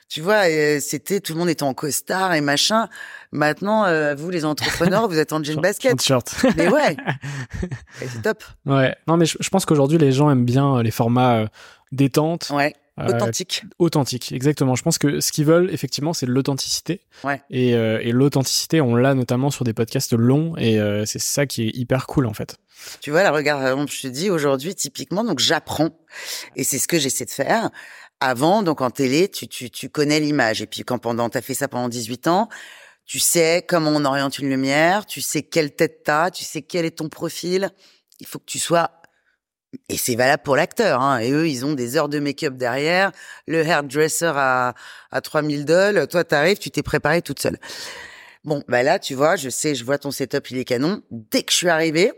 tu vois euh, c'était tout le monde était en costard et machin maintenant euh, vous les entrepreneurs *laughs* vous êtes en jean basket T-shirt. mais ouais *laughs* c'est top ouais. Non, mais je, je pense qu'aujourd'hui, les gens aiment bien euh, les formats euh, détente, ouais euh, authentique authentique. Exactement. Je pense que ce qu'ils veulent, effectivement, c'est l'authenticité. Ouais. Et, euh, et l'authenticité, on l'a notamment sur des podcasts longs, et euh, c'est ça qui est hyper cool, en fait. Tu vois, là, regarde, je te dis aujourd'hui, typiquement, donc j'apprends. Et c'est ce que j'essaie de faire. Avant, donc en télé, tu, tu, tu connais l'image. Et puis quand pendant, t'as fait ça pendant 18 ans, tu sais comment on oriente une lumière, tu sais quelle tête t'as, tu sais quel est ton profil. Il faut que tu sois... Et c'est valable pour l'acteur. Hein. Et eux, ils ont des heures de make-up derrière, le hairdresser à, à 3000 dollars. Toi, t'arrives, tu t'es préparé toute seule. Bon, bah là, tu vois, je sais, je vois ton setup, il est canon. Dès que je suis arrivée,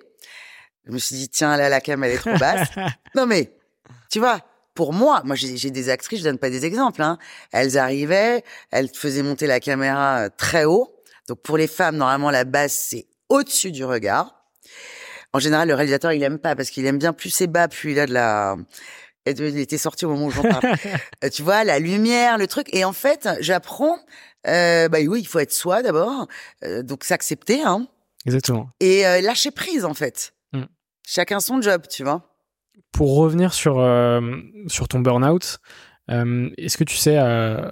je me suis dit, tiens, là, la cam, elle est trop basse. *laughs* non, mais, tu vois, pour moi, moi, j'ai des actrices, je donne pas des exemples, hein. Elles arrivaient, elles faisaient monter la caméra euh, très haut. Donc, pour les femmes, normalement, la base, c'est au-dessus du regard. En général, le réalisateur, il aime pas parce qu'il aime bien plus c'est bas, plus il a de la, il était sorti au moment où j'en parle. *laughs* Euh, tu vois, la lumière, le truc. Et en fait, j'apprends, euh, bah oui, il faut être soi d'abord. Euh, donc, s'accepter, hein Exactement. et euh, lâcher prise en fait. Mm. Chacun son job, tu vois. Pour revenir sur, euh, sur ton burn-out, euh, est-ce que tu sais euh,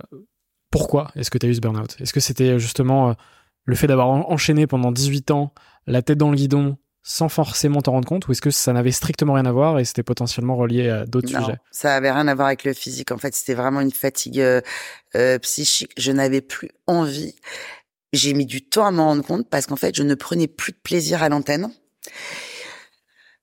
pourquoi est-ce que tu as eu ce burn-out? Est-ce que c'était justement le fait d'avoir en- enchaîné pendant 18 ans, la tête dans le guidon, sans forcément t'en rendre compte, ou est-ce que ça n'avait strictement rien à voir et c'était potentiellement relié à d'autres Non, sujets? ça avait rien à voir avec le physique. En fait, c'était vraiment une fatigue euh, psychique. Je n'avais plus envie. J'ai mis du temps à m'en rendre compte parce qu'en fait, je ne prenais plus de plaisir à l'antenne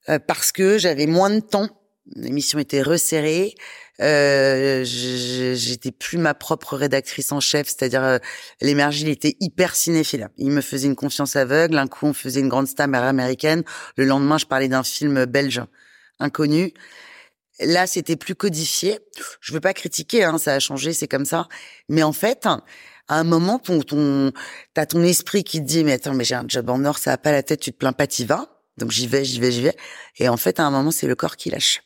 Euh, parce que j'avais moins de temps. L'émission était resserrée. Euh, j'étais plus ma propre rédactrice en chef, c'est-à-dire euh, l'émergie, était hyper cinéphile. Il me faisait une confiance aveugle. Un coup, on faisait une grande star américaine. Le lendemain, je parlais d'un film belge inconnu. Là, c'était plus codifié. Je veux pas critiquer, hein, ça a changé, c'est comme ça. Mais en fait, à un moment, ton, ton, t'as ton esprit qui te dit, mais attends, mais j'ai un job en or, ça a pas la tête, tu te plains pas, t'y vas. Donc j'y vais, j'y vais, j'y vais. Et en fait, à un moment, c'est le corps qui lâche.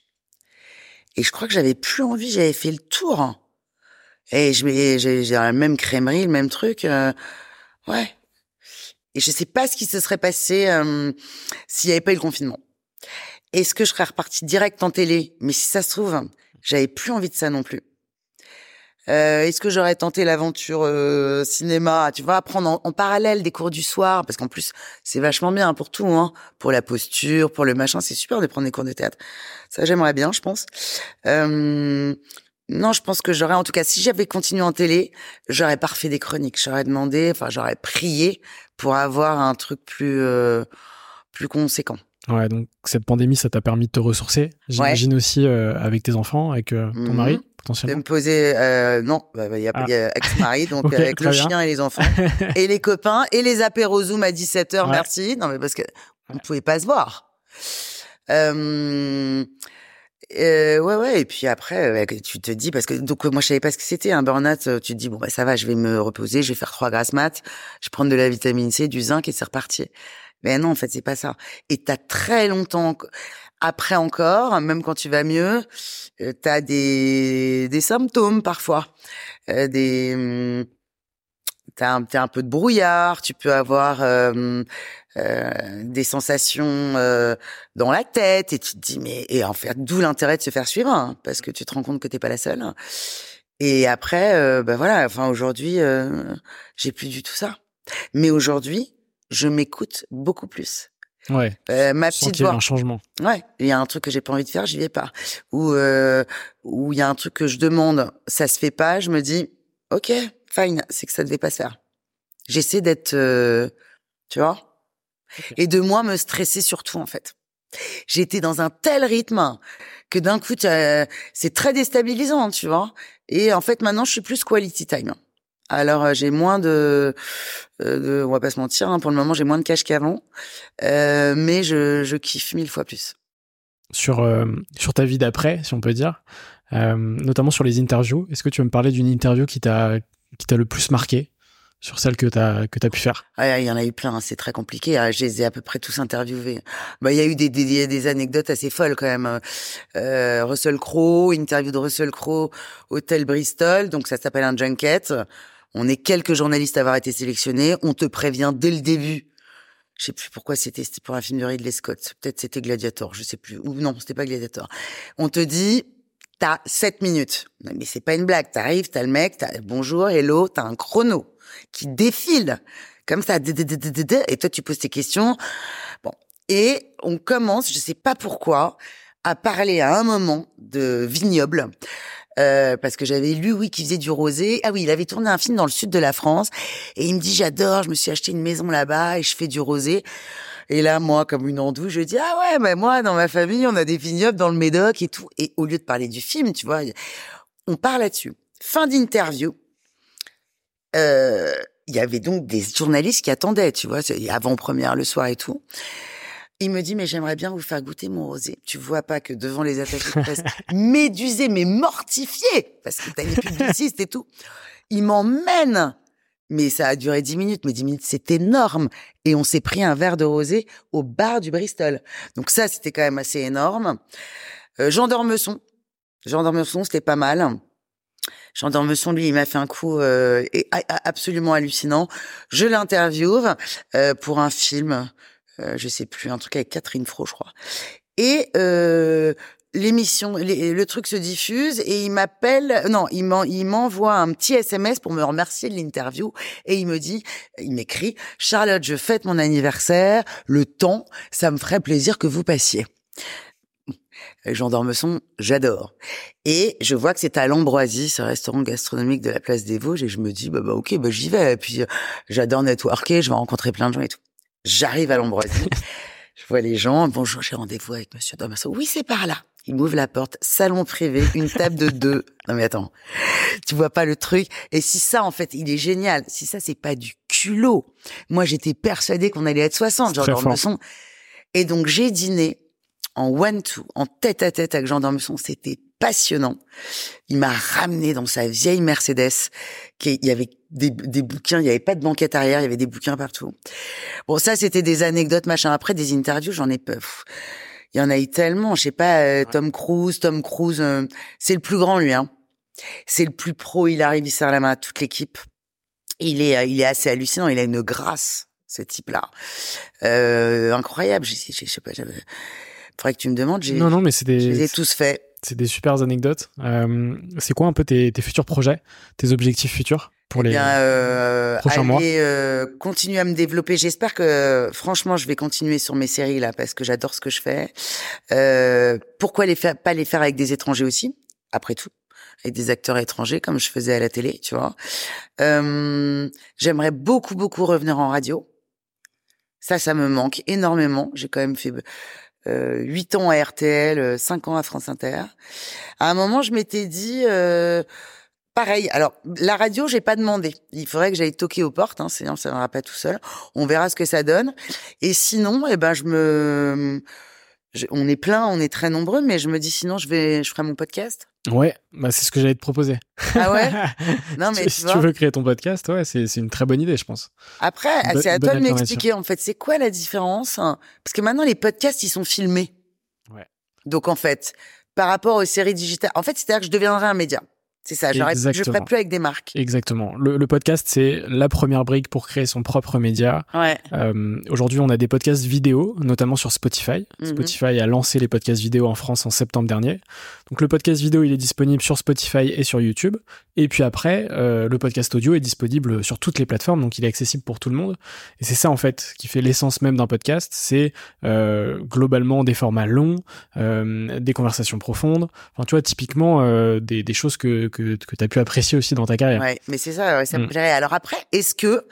Et je crois que j'avais plus envie, j'avais fait le tour. Et je mets, j'ai, la même crèmerie, le même truc. euh, ouais. Et je sais pas ce qui se serait passé euh, s'il y avait pas eu le confinement. Est-ce que je serais repartie direct en télé? Mais si ça se trouve, j'avais plus envie de ça non plus. Euh, Est-ce que j'aurais tenté l'aventure euh, cinéma Tu vois, prendre en, en parallèle des cours du soir, parce qu'en plus c'est vachement bien pour tout, hein, pour la posture, pour le machin, c'est super de prendre des cours de théâtre. Ça j'aimerais bien, je pense. Euh, non, je pense que j'aurais, en tout cas, si j'avais continué en télé, j'aurais pas refait des chroniques. J'aurais demandé, enfin, j'aurais prié pour avoir un truc plus euh, plus conséquent. Ouais, donc cette pandémie, ça t'a permis de te ressourcer? J'imagine aussi euh, avec tes enfants, avec euh, ton Mhm. mari, De potentiellement. me poser, euh, non, bah, bah, il y a, Ah. il y a ex-mari, *laughs* donc avec le bien. chien et les enfants, *laughs* et les copains, et les apéros Zoom à 17h, Ouais. merci. Non, mais parce que on ne pouvait pas se voir. Euh, euh, ouais, ouais, et puis après, que tu te dis, parce que donc moi je savais pas ce que c'était un burn-out, euh, tu te dis, bon, bah ça va, je vais me reposer, je vais faire trois grasses mat, je vais prendre de la vitamine C, du zinc, et c'est reparti. Mais non, en fait, c'est pas ça. Et t'as très longtemps, après encore, même quand tu vas mieux, euh, t'as des, des symptômes parfois. Euh, des, hum, t'as un, t'as un peu de brouillard, tu peux avoir euh, euh, des sensations euh, dans la tête et tu te dis mais et en fait d'où l'intérêt de se faire suivre hein, parce que tu te rends compte que t'es pas la seule. Et après, euh, ben voilà, enfin aujourd'hui, euh, j'ai plus du tout ça. Mais aujourd'hui, je m'écoute beaucoup plus. Ouais. Euh, ma petite qu'il y a voix. un changement. Ouais, il y a un truc que j'ai pas envie de faire, j'y vais pas. Ou euh, ou il y a un truc que je demande, ça se fait pas, je me dis OK, fine, c'est que ça devait pas se faire. J'essaie d'être euh, tu vois et de moi me stresser surtout en fait. J'étais dans un tel rythme que d'un coup c'est très déstabilisant, tu vois. Et en fait maintenant je suis plus quality time. Alors euh, j'ai moins de, euh, de, on va pas se mentir, hein, pour le moment j'ai moins de cash qu'avant, euh, mais je, je kiffe mille fois plus. Sur, euh, sur ta vie d'après, si on peut dire, euh, notamment sur les interviews. Est-ce que tu veux me parler d'une interview qui t'a qui t'a le plus marqué sur celle que t'as que t'as pu faire? Ah, il y en a eu plein, hein, c'est très compliqué. Ah, Je les ai à peu près tous interviewés. Bah, il y a eu des, des, des- des anecdotes assez folles quand même. Euh, Russell Crowe, interview de Russell Crowe, hôtel Bristol, donc ça s'appelle un junket. On est quelques journalistes à avoir été sélectionnés. On te prévient dès le début. Je sais plus pourquoi c'était, pour un film de Ridley Scott. Peut-être c'était Gladiator, je sais plus. Ou non, c'était pas Gladiator. On te dit, t'as 7 minutes. Mais c'est pas une blague. T'arrives, t'as le mec, t'as bonjour, hello, t'as un chrono qui défile comme ça, et toi tu poses tes questions. Bon, et on commence, je sais pas pourquoi, à parler à un moment de vignoble. Euh, parce que j'avais lu, oui, qu'il faisait du rosé. Ah oui, il avait tourné un film dans le sud de la France. Et il me dit, j'adore, je me suis acheté une maison là-bas et je fais du rosé. Et là, moi, comme une andouille, je dis, ah ouais, mais moi, dans ma famille, on a des vignobles dans le Médoc et tout. Et au lieu de parler du film, tu vois, on part là-dessus. Fin d'interview. Euh, il y avait donc des journalistes qui attendaient, tu vois, avant-première le soir et tout. Il me dit, mais j'aimerais bien vous faire goûter mon rosé. Tu vois pas que devant les attachés de presse, *laughs* médusé, mais mortifié, parce que t'as les publicistes et tout, il m'emmène. Mais ça a duré dix minutes, mais dix minutes, c'est énorme. Et on s'est pris un verre de rosé au bar du Bristol. Donc ça, c'était quand même assez énorme. Euh, Jean d'Ormesson. Jean c'était pas mal. Jean d'Ormesson, lui, il m'a fait un coup euh, absolument hallucinant. Je l'interviewe euh, pour un film, je sais plus, un truc avec Catherine Fro, je crois. Et euh, l'émission, le truc se diffuse et il m'appelle, non, il m'en- il m'envoie un petit SMS pour me remercier de l'interview et il me dit, il m'écrit, Charlotte, je fête mon anniversaire, le temps, ça me ferait plaisir que vous passiez. Jean d'Ormesson, j'adore. Et je vois que c'est à l'Ambroisie, ce restaurant gastronomique de la place des Vosges, et je me dis, bah, bah ok, bah, j'y vais. Et puis, euh, j'adore networker, je vais rencontrer plein de gens et tout. J'arrive à l'Ambroisie, je vois les gens, bonjour, j'ai rendez-vous avec monsieur Dormesson. Oui, c'est par là. Il m'ouvre la porte, salon privé, une table de deux. Non mais attends, tu vois pas le truc? Et si ça, en fait, il est génial. Si ça, c'est pas du culot. Moi, j'étais persuadée qu'on allait être 60, C'est Jean très fort. d'Ormesson. Et donc, j'ai dîné en one-two, en tête-à-tête avec Jean d'Ormesson. C'était passionnant. Il m'a ramené dans sa vieille Mercedes. Qui, il y avait des, des bouquins, il y avait pas de banquette arrière, il y avait des bouquins partout. Bon, ça, c'était des anecdotes, machin. Après, des interviews, j'en ai peur. Il y en a eu tellement. Je sais pas, euh, Tom Cruise, Tom Cruise, euh, c'est le plus grand, lui, hein. C'est le plus pro, il arrive, il serre la main à toute l'équipe. Il est, il est assez hallucinant, il a une grâce, ce type-là. Euh, incroyable, je, je, je sais pas, j'avais... Faudrait que tu me demandes, Non, non, mais c'est je les des, ai tous faits. C'est des super anecdotes. Euh, c'est quoi un peu tes, tes futurs projets, tes objectifs futurs pour les. Eh bien, euh, prochains mois. euh, continuer à me développer. J'espère que, franchement, je vais continuer sur mes séries là parce que j'adore ce que je fais. Pourquoi les faire, pas les faire avec des étrangers aussi Après tout, avec des acteurs étrangers comme je faisais à la télé, tu vois. Euh, J'aimerais beaucoup, beaucoup revenir en radio. Ça, ça me manque énormément. J'ai quand même fait euh, 8 ans à RTL, euh, 5 ans à France Inter. À un moment, je m'étais dit, euh, pareil. Alors, la radio, j'ai pas demandé. Il faudrait que j'aille toquer aux portes, hein, sinon ça n'ira pas tout seul. On verra ce que ça donne. Et sinon, eh ben, je me, je- on est plein, on est très nombreux, mais je me dis sinon, je vais, je ferai mon podcast. Ouais, bah c'est ce que j'allais te proposer. Ah ouais? *laughs* Non, mais si tu si vois. tu veux créer ton podcast, ouais, c'est une très bonne idée, je pense. Après, c'est à toi de m'expliquer, en fait, c'est quoi la différence? Hein Parce que maintenant, les podcasts, ils sont filmés. Ouais. Donc, en fait, par rapport aux séries digitales, en fait, c'est-à-dire que je deviendrai un média. C'est ça, je Exactement. ferai plus avec des marques. Exactement. Le, le podcast, c'est la première brique pour créer son propre média. Ouais. Euh, Aujourd'hui, on a des podcasts vidéo, notamment sur Spotify. Mhm. Spotify a lancé les podcasts vidéo en France en septembre dernier. Donc le podcast vidéo, il est disponible sur Spotify et sur YouTube. Et puis après, euh, le podcast audio est disponible sur toutes les plateformes, donc il est accessible pour tout le monde. Et c'est ça en fait qui fait l'essence même d'un podcast. C'est euh, globalement des formats longs, euh, des conversations profondes. Enfin, tu vois, typiquement euh, des, des choses que que, que tu as pu apprécier aussi dans ta carrière. Ouais, mais c'est ça, ouais, ça me Mm. plairait. Alors après, est-ce que,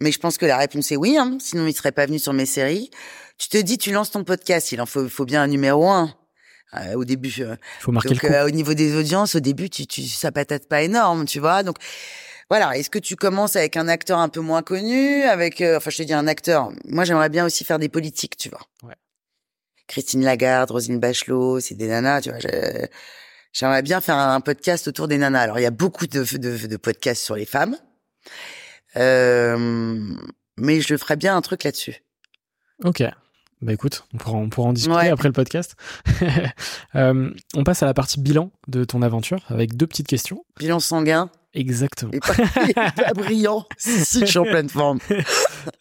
mais je pense que la réponse est oui, hein, sinon il serait pas venu sur mes séries. Tu te dis, tu lances ton podcast, il en faut, faut bien un numéro un. Euh, au début, euh, Il faut marquer donc le coup. euh, au niveau des audiences, au début, tu, tu, ça patate pas énorme, tu vois. Donc voilà, est-ce que tu commences avec un acteur un peu moins connu, avec, euh, enfin, je te dis un acteur. Moi, j'aimerais bien aussi faire des politiques, tu vois. Ouais. Christine Lagarde, Rosine Bachelot, c'est des nanas, tu vois. je- J'aimerais bien faire un podcast autour des nanas. Alors, il y a beaucoup de, de, de podcasts sur les femmes, euh, mais je ferais bien un truc là-dessus. Ok. Bah écoute, on pourra, on pourra en discuter Ouais. après le podcast. *laughs* Euh, on passe à la partie bilan de ton aventure avec deux petites questions. Bilan sanguin, Exactement. et pas, *laughs* brillant. Si, je suis en pleine forme. *laughs*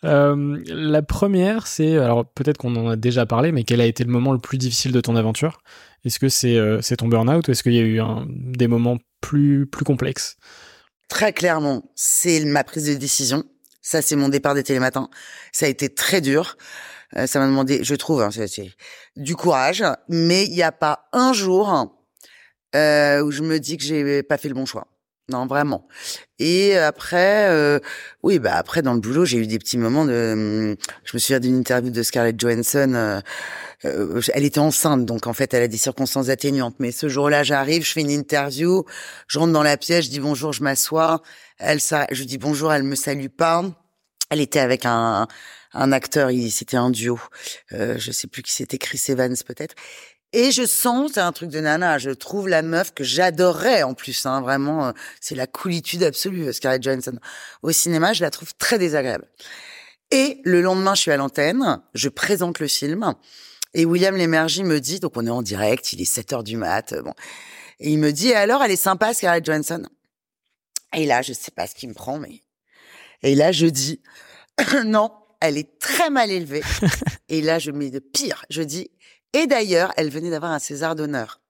Euh, la première, c'est alors peut-être qu'on en a déjà parlé, mais quel a été le moment le plus difficile de ton aventure? Est-ce que c'est euh, c'est ton burn-out ou est-ce qu'il y a eu un- des moments plus plus complexes? Très clairement, c'est ma prise de décision. Ça, c'est mon départ des télématins. Ça a été très dur. Euh, ça m'a demandé, je trouve, hein, c'est c'est du courage, mais il n'y a pas un jour euh, où je me dis que j'ai pas fait le bon choix. Non, vraiment. Et après, euh, oui, bah après dans le boulot, j'ai eu des petits moments de. hum, Je me souviens d'une interview de Scarlett Johansson. euh, euh, elle était enceinte, donc en fait, elle a des circonstances atténuantes. Mais ce jour-là, j'arrive, je fais une interview, je rentre dans la pièce, je dis bonjour, je m'assois. Elle, ça, je dis bonjour, elle me salue pas. Elle était avec un, un acteur, c'était un duo. Euh, je sais plus qui c'était, Chris Evans peut-être. Et je sens, c'est un truc de nana, je trouve la meuf que j'adorerais en plus, hein, vraiment, euh, c'est la coolitude absolue, Scarlett Johansson. Au cinéma, je la trouve très désagréable. Et le lendemain, je suis à l'antenne, je présente le film, et William Lémergie me dit, donc on est en direct, il est 7 heures du mat, euh, bon, et il me dit, alors, elle est sympa, Scarlett Johansson? Et là, je sais pas ce qui me prend, mais, et là, je dis, *coughs* non, elle est très mal élevée. *laughs* et là, je mets de pire, je dis, et d'ailleurs, elle venait d'avoir un César d'honneur.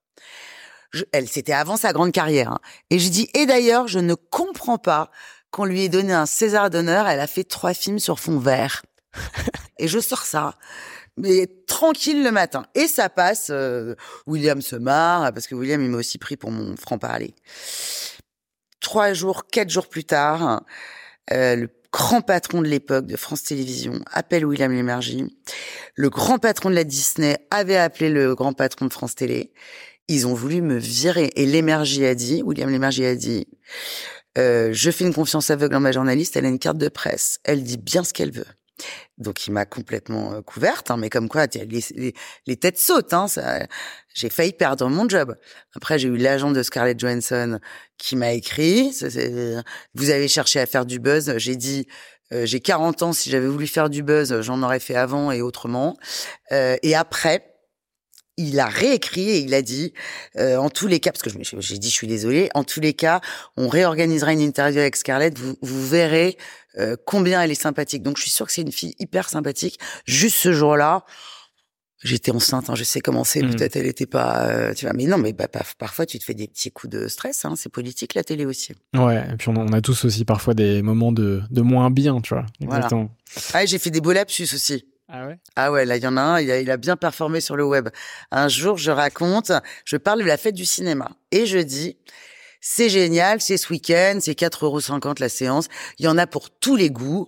Elle, c'était avant sa grande carrière. hein. Et je dis, et d'ailleurs, je ne comprends pas qu'on lui ait donné un César d'honneur. Elle a fait trois films sur fond vert. et je sors ça. Mais tranquille le matin. Et ça passe. euh, William se marre, parce que William, il m'a aussi pris pour mon franc-parler. Trois jours, quatre jours plus tard, euh, le grand patron de l'époque de France Télévisions appelle William Lémergie. Le grand patron de la Disney avait appelé le grand patron de France Télé. Ils ont voulu me virer. Et Lémergie a dit, William Lémergie a dit, euh, je fais une confiance aveugle en ma journaliste, elle a une carte de presse. Elle dit bien ce qu'elle veut. Donc il m'a complètement euh, couverte, hein, mais comme quoi les, les, les têtes sautent. Hein, j'ai failli perdre mon job. Après j'ai eu l'agent de Scarlett Johansson qui m'a écrit. vous avez cherché à faire du buzz. J'ai dit euh, j'ai 40 ans. Si j'avais voulu faire du buzz, j'en aurais fait avant et autrement. Euh, et après, il a réécrit et il a dit, euh, en tous les cas, parce que j'ai dit, je suis désolée, en tous les cas, on réorganisera une interview avec Scarlett, vous, vous verrez euh, combien elle est sympathique. Donc, je suis sûre que c'est une fille hyper sympathique. Juste ce jour-là, j'étais enceinte, hein, je sais comment c'est, Mhm. peut-être elle était pas, euh, tu vois, mais non, mais bah, parfois, tu te fais des petits coups de stress, hein, c'est politique, la télé aussi. Ouais, et puis on, on a tous aussi parfois des moments de, de moins bien, tu vois. Voilà. Exactement. Ah, j'ai fait des beaux lapsus aussi. Ah ouais? Ah ouais, là, il y en a un, il a, bien performé sur le web. Un jour, je raconte, je parle de la fête du cinéma. Et je dis, c'est génial, c'est ce week-end, c'est 4,50 euros la séance. Il y en a pour tous les goûts.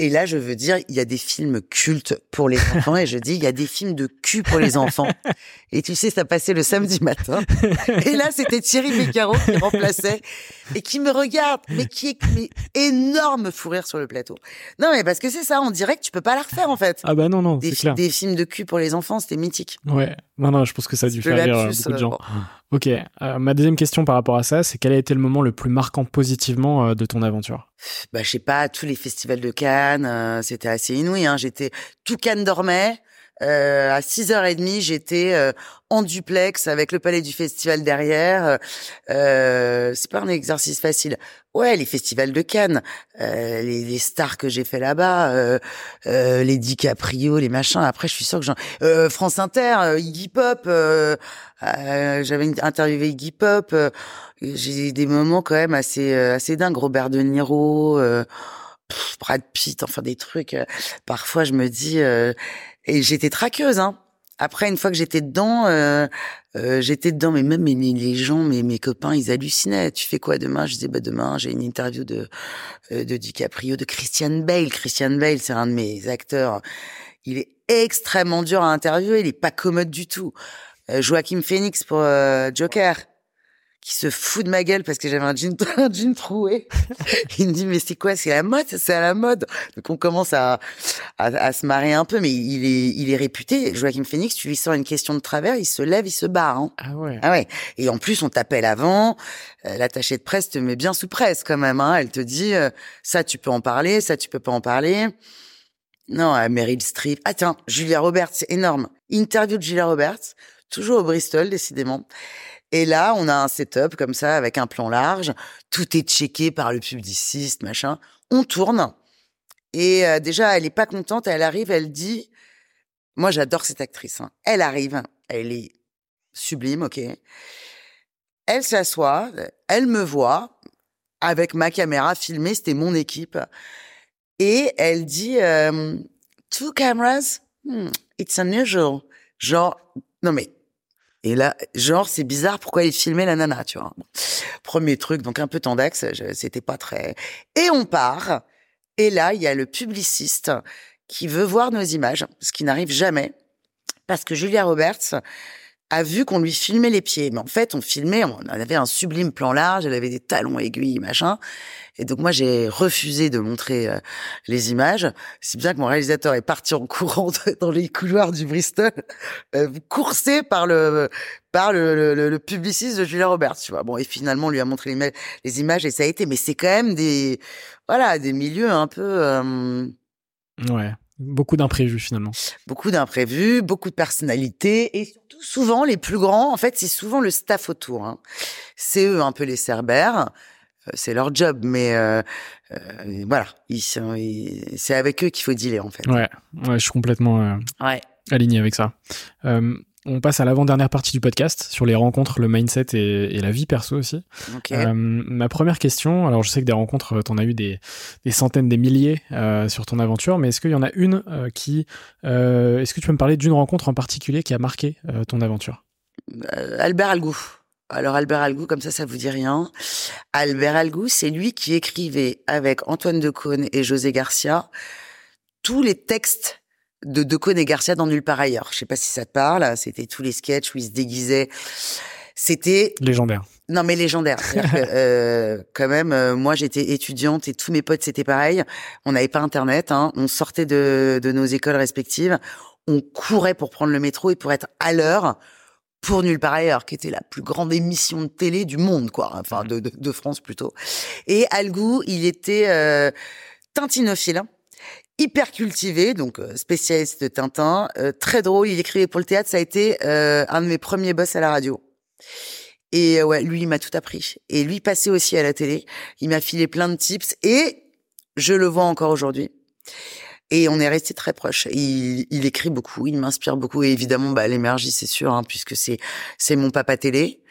Et là, je veux dire, il y a des films cultes pour les enfants. et je dis, il y a des films de cul pour les enfants. Et tu sais, ça passait le samedi matin. Et là, c'était Thierry Beccaro qui remplaçait et qui me regarde, mais qui est mais énorme fou rire sur le plateau. Non, mais parce que c'est ça, dirait que tu peux pas la refaire, en fait. Ah bah non, non, Des, clair. des films de cul pour les enfants, c'était mythique. Ouais, non, non, je pense que ça a dû faire rire euh, lapsus, beaucoup de euh, gens. bon. Ok, euh, ma deuxième question par rapport à ça, c'est quel a été le moment le plus marquant positivement euh, de ton aventure? Bah, je sais pas, tous les festivals de Cannes, euh, c'était assez inouï. Hein. J'étais tout Cannes dormait. Euh, à 6h30, j'étais euh, en duplex avec le palais du festival derrière. Euh, c'est pas un exercice facile. Ouais, les festivals de Cannes, euh, les, les stars que j'ai fait là-bas, euh, euh, les DiCaprio, les machins. Après, je suis sûre que j'en... Euh, France Inter, euh, Iggy Pop, euh, euh, j'avais interviewé Iggy Pop. euh, j'ai des moments quand même assez euh, assez dingues. Robert De Niro, euh, Brad Pitt, enfin des trucs. euh, parfois, je me dis... et j'étais traqueuse, hein. Après, une fois que j'étais dedans, euh, euh, j'étais dedans, mais même les gens, mes, mes copains, ils hallucinaient. Tu fais quoi demain? Je disais, bah demain, j'ai une interview de euh, de DiCaprio, de Christian Bale. Christian Bale, c'est un de mes acteurs. Il est extrêmement dur à interviewer. Il est pas commode du tout. Euh, Joaquin Phoenix pour euh, Joker, qui se fout de ma gueule parce que j'avais un jean, *laughs* un jean troué. *laughs* Il me dit mais c'est quoi? C'est la mode, c'est à la mode. Donc on commence à, à, à se marrer un peu, mais il est il est réputé. Joaquin Phoenix, tu lui sors une question de travers, il se lève, il se barre. Hein. Ah ouais. Ah ouais. Et en plus, on t'appelle avant. Euh, L'attachée de presse te met bien sous presse quand même. Hein. Elle te dit euh, ça, tu peux en parler, ça, tu peux pas en parler. Non, euh, Meryl Streep. Ah tiens, Julia Roberts, c'est énorme. Interview de Julia Roberts, toujours au Bristol, décidément. Et là, on a un setup comme ça, avec un plan large. Tout est checké par le publiciste, machin. On tourne. Et euh, déjà, elle est pas contente. Elle arrive, elle dit... Moi, j'adore cette actrice. hein. Elle arrive, elle est sublime, ok. Elle s'assoit, elle me voit avec ma caméra filmée, c'était mon équipe, et elle dit euh, two cameras, Hmm, it's unusual. Genre, non mais, et là, genre c'est bizarre, pourquoi il filmait la nana, tu vois. Premier truc, donc un peu tendax, c'était pas très. Et on part, et là il y a le publiciste qui veut voir nos images, ce qui n'arrive jamais, parce que Julia Roberts a vu qu'on lui filmait les pieds. Mais en fait, on filmait, on avait un sublime plan large, elle avait des talons aiguilles, machin. Et donc moi, j'ai refusé de montrer euh, les images, si bien que mon réalisateur est parti en courant *laughs* dans les couloirs du Bristol, euh, coursé par le par le, le, le- publiciste de Julia Roberts, tu vois. Bon, et finalement, on lui a montré les, les images et ça a été. Mais c'est quand même des voilà des milieux un peu euh, Ouais. Beaucoup d'imprévus finalement. beaucoup d'imprévus, beaucoup de personnalités et surtout souvent les plus grands. En fait, c'est souvent le staff autour. hein. C'est eux un peu les cerbères. Euh, C'est leur job, mais euh, euh, voilà, ils sont, ils- c'est avec eux qu'il faut dealer en fait. Ouais, ouais, je suis complètement euh, Ouais. aligné avec ça. Euh, on passe à l'avant-dernière partie du podcast sur les rencontres, le mindset et, et la vie perso aussi. Euh, ma première question, alors je sais que des rencontres, t'en as eu des, des centaines, des milliers euh, sur ton aventure, mais est-ce qu'il y en a une euh, qui... euh, est-ce que tu peux me parler d'une rencontre en particulier qui a marqué euh, ton aventure? Euh, Albert Algou. Alors Albert Algou, comme ça, ça vous dit rien. Albert Algou, c'est lui qui écrivait avec Antoine Decaune et José Garcia tous les textes de Decaune et Garcia dans Nulle part ailleurs. Je sais pas si ça te parle. C'était tous les sketchs où ils se déguisaient. C'était Légendaire. non mais légendaire. Que, *laughs* euh, quand même, euh, moi j'étais étudiante et tous mes potes c'était pareil. On n'avait pas internet. Hein. On sortait de, de nos écoles respectives. On courait pour prendre le métro et pour être à l'heure pour Nulle part ailleurs, qui était la plus grande émission de télé du monde, quoi. Enfin, de, de, de France plutôt. Et Algou, il était euh, tintinophile. Hyper cultivé, donc euh, spécialiste de Tintin, euh, très drôle. Il écrivait pour le théâtre. Ça a été euh, un de mes premiers boss à la radio. Et ouais, lui, il m'a tout appris. Et lui, passait aussi à la télé. Il m'a filé plein de tips et je le vois encore aujourd'hui. Et on est resté très proches. Il, il écrit beaucoup, il m'inspire beaucoup. Et évidemment, bah, l'énergie, c'est sûr, hein, puisque c'est c'est mon papa télé.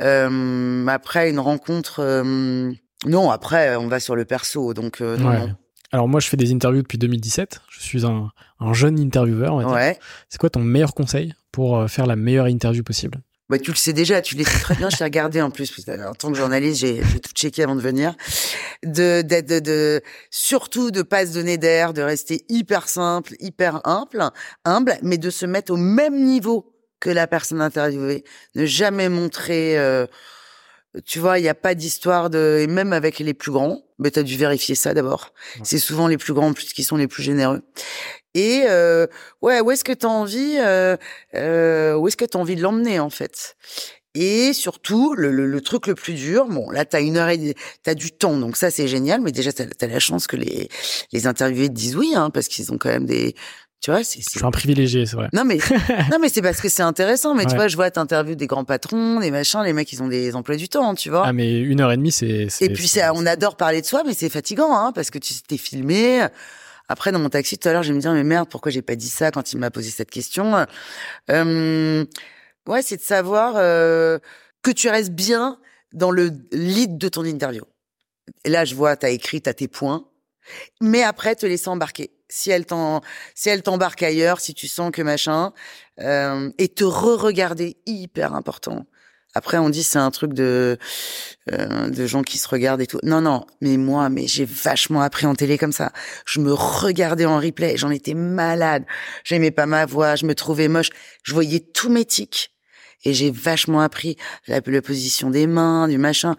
Euh, après une rencontre, euh, non. Après, on va sur le perso, donc euh, Ouais. non. Alors moi, je fais des interviews depuis 2017. Je suis un, un jeune intervieweur. on va dire. Ouais. C'est quoi ton meilleur conseil pour euh, faire la meilleure interview possible? Bah, tu le sais déjà, tu le sais très bien. Je t'ai regardé en plus. En tant que journaliste, j'ai j'ai tout checké avant de venir. De, de, de, de- surtout de pas se donner d'air, de rester hyper simple, hyper humble, humble, mais de se mettre au même niveau que la personne interviewée. Ne jamais montrer. euh, tu vois, il n'y a pas d'histoire de. Et même avec les plus grands, mais tu as dû vérifier ça d'abord. Ouais. C'est souvent les plus grands en plus qui sont les plus généreux. Et euh, ouais, où est-ce que tu as envie euh, euh, Où est-ce que tu as envie de l'emmener en fait? Et surtout, le, le, le truc le plus dur, bon, là, tu as une heure et tu as du temps, donc ça, c'est génial, mais déjà, tu as, la chance que les, les interviewés te disent oui, hein, parce qu'ils ont quand même des. Tu vois, c'est. Je c'est- suis un privilégié, c'est vrai. Non mais *laughs* non mais c'est parce que c'est intéressant mais tu vois je vois t'interviews des grands patrons des machins les mecs ils ont des emplois du temps tu vois Ah mais une heure et demie, c'est. et puis c'est, on adore parler de soi, mais c'est fatigant, hein, parce que tu t'es filmé. Après, dans mon taxi tout à l'heure, je me dire mais merde, pourquoi j'ai pas dit ça quand il m'a posé cette question? Euh, Ouais, c'est de savoir euh, que tu restes bien dans le lead de ton interview. Et là, je vois, t'as écrit, t'as tes points, mais après, te laisser embarquer. Si elle t'en, si elle t'embarque ailleurs, si tu sens que machin, euh, et te re-regarder, hyper important. Après, on dit c'est un truc de euh, de gens qui se regardent et tout. Non, non, mais moi, mais j'ai vachement appris en télé comme ça. Je me regardais en replay, j'en étais malade. J'aimais pas ma voix, je me trouvais moche. Je voyais tous mes tics. Et j'ai vachement appris la, la position des mains, du machin.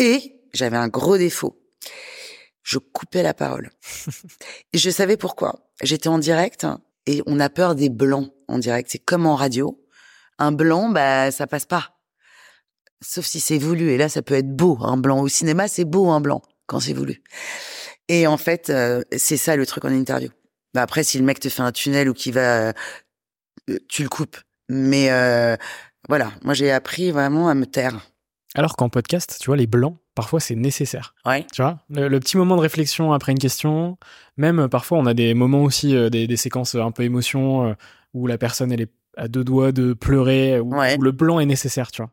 Et j'avais un gros défaut. Je coupais la parole. et je savais pourquoi. J'étais en direct et on a peur des blancs en direct. C'est comme en radio. Un blanc, bah, ça passe pas. Sauf si c'est voulu. Et là, ça peut être beau, un blanc. Au cinéma, c'est beau, un blanc, quand c'est voulu. Et en fait, euh, c'est ça le truc en interview. Bah après, si le mec te fait un tunnel ou qu'il va, euh, tu le coupes. Mais euh, voilà, moi j'ai appris vraiment à me taire. Alors qu'en podcast, tu vois, les blancs, parfois c'est nécessaire. Ouais. Tu vois, le, le petit moment de réflexion après une question, même euh, parfois on a des moments aussi, euh, des, des séquences un peu émotion, euh, où la personne elle est à deux doigts de pleurer, où, Ouais. où le blanc est nécessaire, tu vois.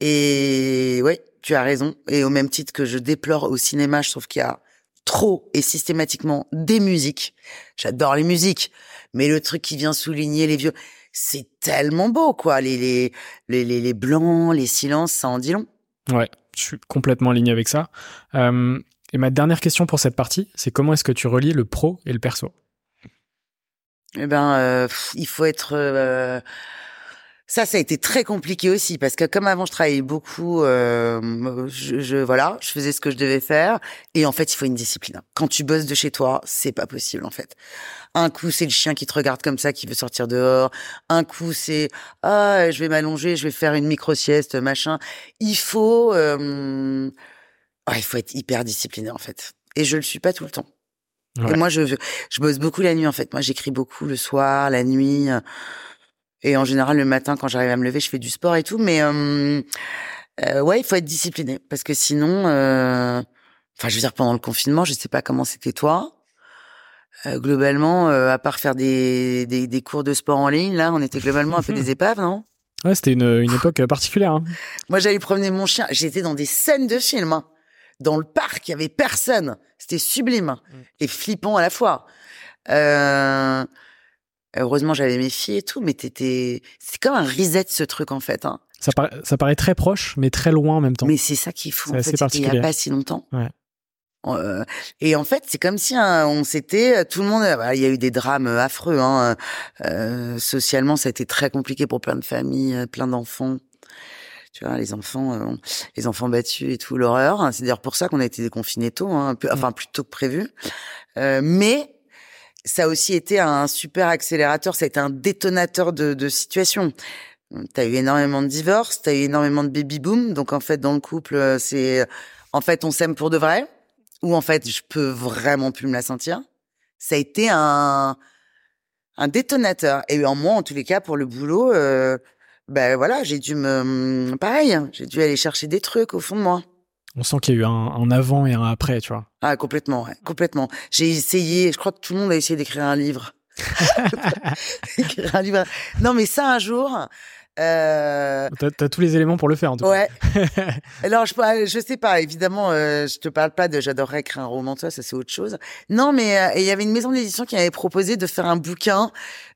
Et ouais, tu as raison. Et au même titre que je déplore au cinéma, je trouve qu'il y a trop et systématiquement des musiques. J'adore les musiques, mais le truc qui vient souligner les vieux, c'est tellement beau, quoi. Les, les, les, blancs, les silences, ça en dit long. Ouais, je suis complètement aligné avec ça. Euh, et ma dernière question pour cette partie, c'est comment est-ce que tu relis le pro et le perso? Eh ben, euh, il faut être. euh, Ça, ça a été très compliqué aussi parce que comme avant, je travaillais beaucoup. euh, je, je voilà, je faisais ce que je devais faire et en fait, il faut une discipline. Quand tu bosses de chez toi, c'est pas possible en fait. Un coup, c'est le chien qui te regarde comme ça, qui veut sortir dehors. Un coup, c'est ah, je vais m'allonger, je vais faire une micro sieste, machin. Il faut, euh, il faut être hyper discipliné en fait. Et je le suis pas tout le temps. Ouais. Et moi, je, je bosse beaucoup la nuit, en fait. Moi, j'écris beaucoup le soir, la nuit. Et en général, le matin, quand j'arrive à me lever, je fais du sport et tout. Mais euh, euh, ouais, il faut être discipliné. Parce que sinon... euh, Enfin, je veux dire, pendant le confinement, je sais pas comment c'était toi. Euh, globalement, euh, à part faire des, des, des cours de sport en ligne, là, on était globalement un peu des *laughs* épaves, non? Ouais, c'était une, une époque particulière. hein. *laughs* Moi, j'allais promener mon chien. J'étais dans des scènes de films. hein. Dans le parc, il y avait personne. C'était sublime hein. et flippant à la fois. Euh... Heureusement, j'avais mes filles et tout, mais t'étais. C'est comme un reset ce truc en fait. Hein. Ça, paraît, ça paraît très proche, mais très loin en même temps. Mais c'est ça qu'il faut. C'est En fait, il y a pas si longtemps. Ouais. Euh, et en fait, c'est comme si hein, on s'était tout le monde. voilà, Il y a eu des drames affreux. Hein, euh, socialement, ça a été très compliqué pour plein de familles, euh, plein d'enfants. Tu vois, les enfants, euh, les enfants battus et tout, l'horreur. C'est d'ailleurs pour ça qu'on a été déconfinés tôt, hein, peu, enfin plus tôt que prévu. Euh, mais ça a aussi été un super accélérateur. Ça a été un détonateur de, de situation. T'as eu énormément de divorces, t'as eu énormément de baby boom. Donc en fait, dans le couple, euh, c'est en fait on s'aime pour de vrai, ou en fait je peux vraiment plus me la sentir. ça a été un un détonateur. Et en moi, en tous les cas, pour le boulot, euh, ben voilà, j'ai dû me, pareil, j'ai dû aller chercher des trucs au fond de moi. On sent qu'il y a eu un, avant et un après, tu vois. Ah, complètement, complètement. J'ai essayé, je crois que tout le monde a essayé d'écrire un livre. *laughs* écrire un livre. Non, mais ça, un jour, euh... T'as, as tous les éléments pour le faire en tout ouais. cas. *laughs* Alors je je sais pas évidemment euh, je te parle pas de j'adorerais écrire un roman toi ça c'est autre chose. Non mais euh, il y avait une maison d'édition qui avait proposé de faire un bouquin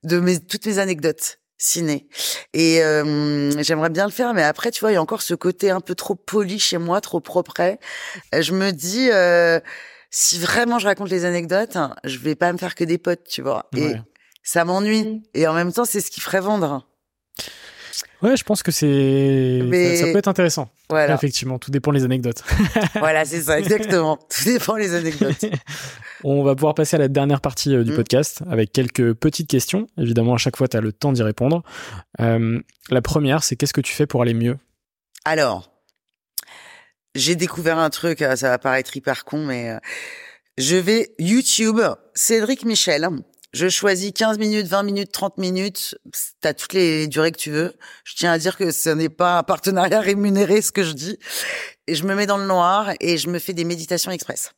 de mes toutes mes anecdotes ciné et euh, j'aimerais bien le faire mais après tu vois il y a encore ce côté un peu trop poli chez moi trop propre. Je me dis si vraiment je raconte les anecdotes je vais pas me faire que des potes tu vois et ça m'ennuie et en même temps c'est ce qui ferait vendre. Ouais, je pense que c'est ça, peut être intéressant. Voilà. Effectivement, tout dépend des anecdotes. *laughs* voilà, c'est ça, exactement. *laughs* tout dépend des anecdotes. On va pouvoir passer à la dernière partie euh, du mm. podcast avec quelques petites questions. Évidemment, à chaque fois, tu as le temps d'y répondre. Euh, la première, c'est qu'est-ce que tu fais pour aller mieux? Alors, j'ai découvert un truc, euh, ça va paraître hyper con, mais je vais YouTube, Cédric Michel. Je choisis 15 minutes, 20 minutes, 30 minutes. T'as toutes les durées que tu veux. Je tiens à dire que ce n'est pas un partenariat *laughs* rémunéré, ce que je dis. Et je me mets dans le noir et je me fais des méditations express.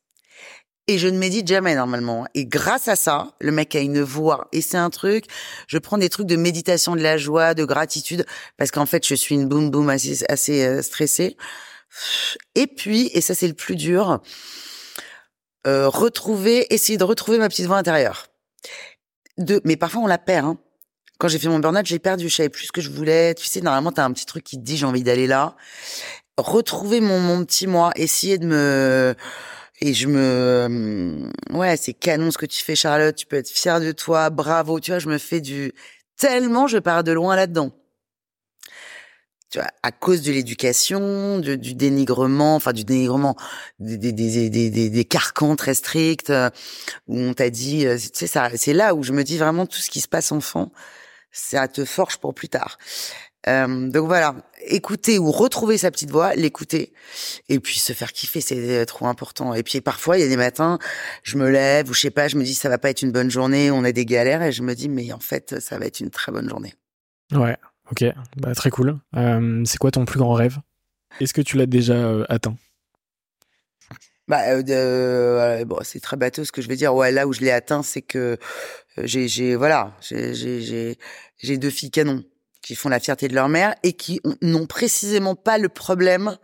Et je ne médite jamais normalement. Et grâce à ça, le mec a une voix. Et c'est un truc, je prends des trucs de méditation de la joie, de gratitude, parce qu'en fait, je suis une boum boum assez, euh, stressée. Et puis, et ça c'est le plus dur, euh, retrouver, essayer de retrouver ma petite voix intérieure de, mais parfois on la perd. Hein. Quand j'ai fait mon burn-out, j'ai perdu. Je savais plus ce que je voulais. Tu sais, normalement, t'as un petit truc qui te dit j'ai envie d'aller là. Retrouver mon, mon petit moi, essayer de me et je me ouais c'est canon ce que tu fais Charlotte tu peux être fière de toi bravo tu vois je me fais du tellement je pars de loin là-dedans tu vois, à cause de l'éducation, du dénigrement, enfin du dénigrement, des, des, des, des, des carcans très stricts, euh, où on t'a dit, euh, tu sais, ça, c'est là où je me dis vraiment tout ce qui se passe enfant, ça te forge pour plus tard. Euh, donc voilà, écouter ou retrouver sa petite voix, l'écouter, et puis se faire kiffer, c'est trop important. Et puis parfois, il y a des matins, je me lève ou je sais pas, je me dis ça va pas être une bonne journée, on a des galères, et je me dis mais en fait, ça va être une très bonne journée. Ouais, Ok, bah, très cool. Euh, c'est quoi ton plus grand rêve? Est-ce que tu l'as déjà euh, atteint? Bah, euh, bon, c'est très bateau ce que je vais dire. Ouais, là où je l'ai atteint, c'est que j'ai, voilà, j'ai deux filles canons qui font la fierté de leur mère et qui n'ont précisément pas le problème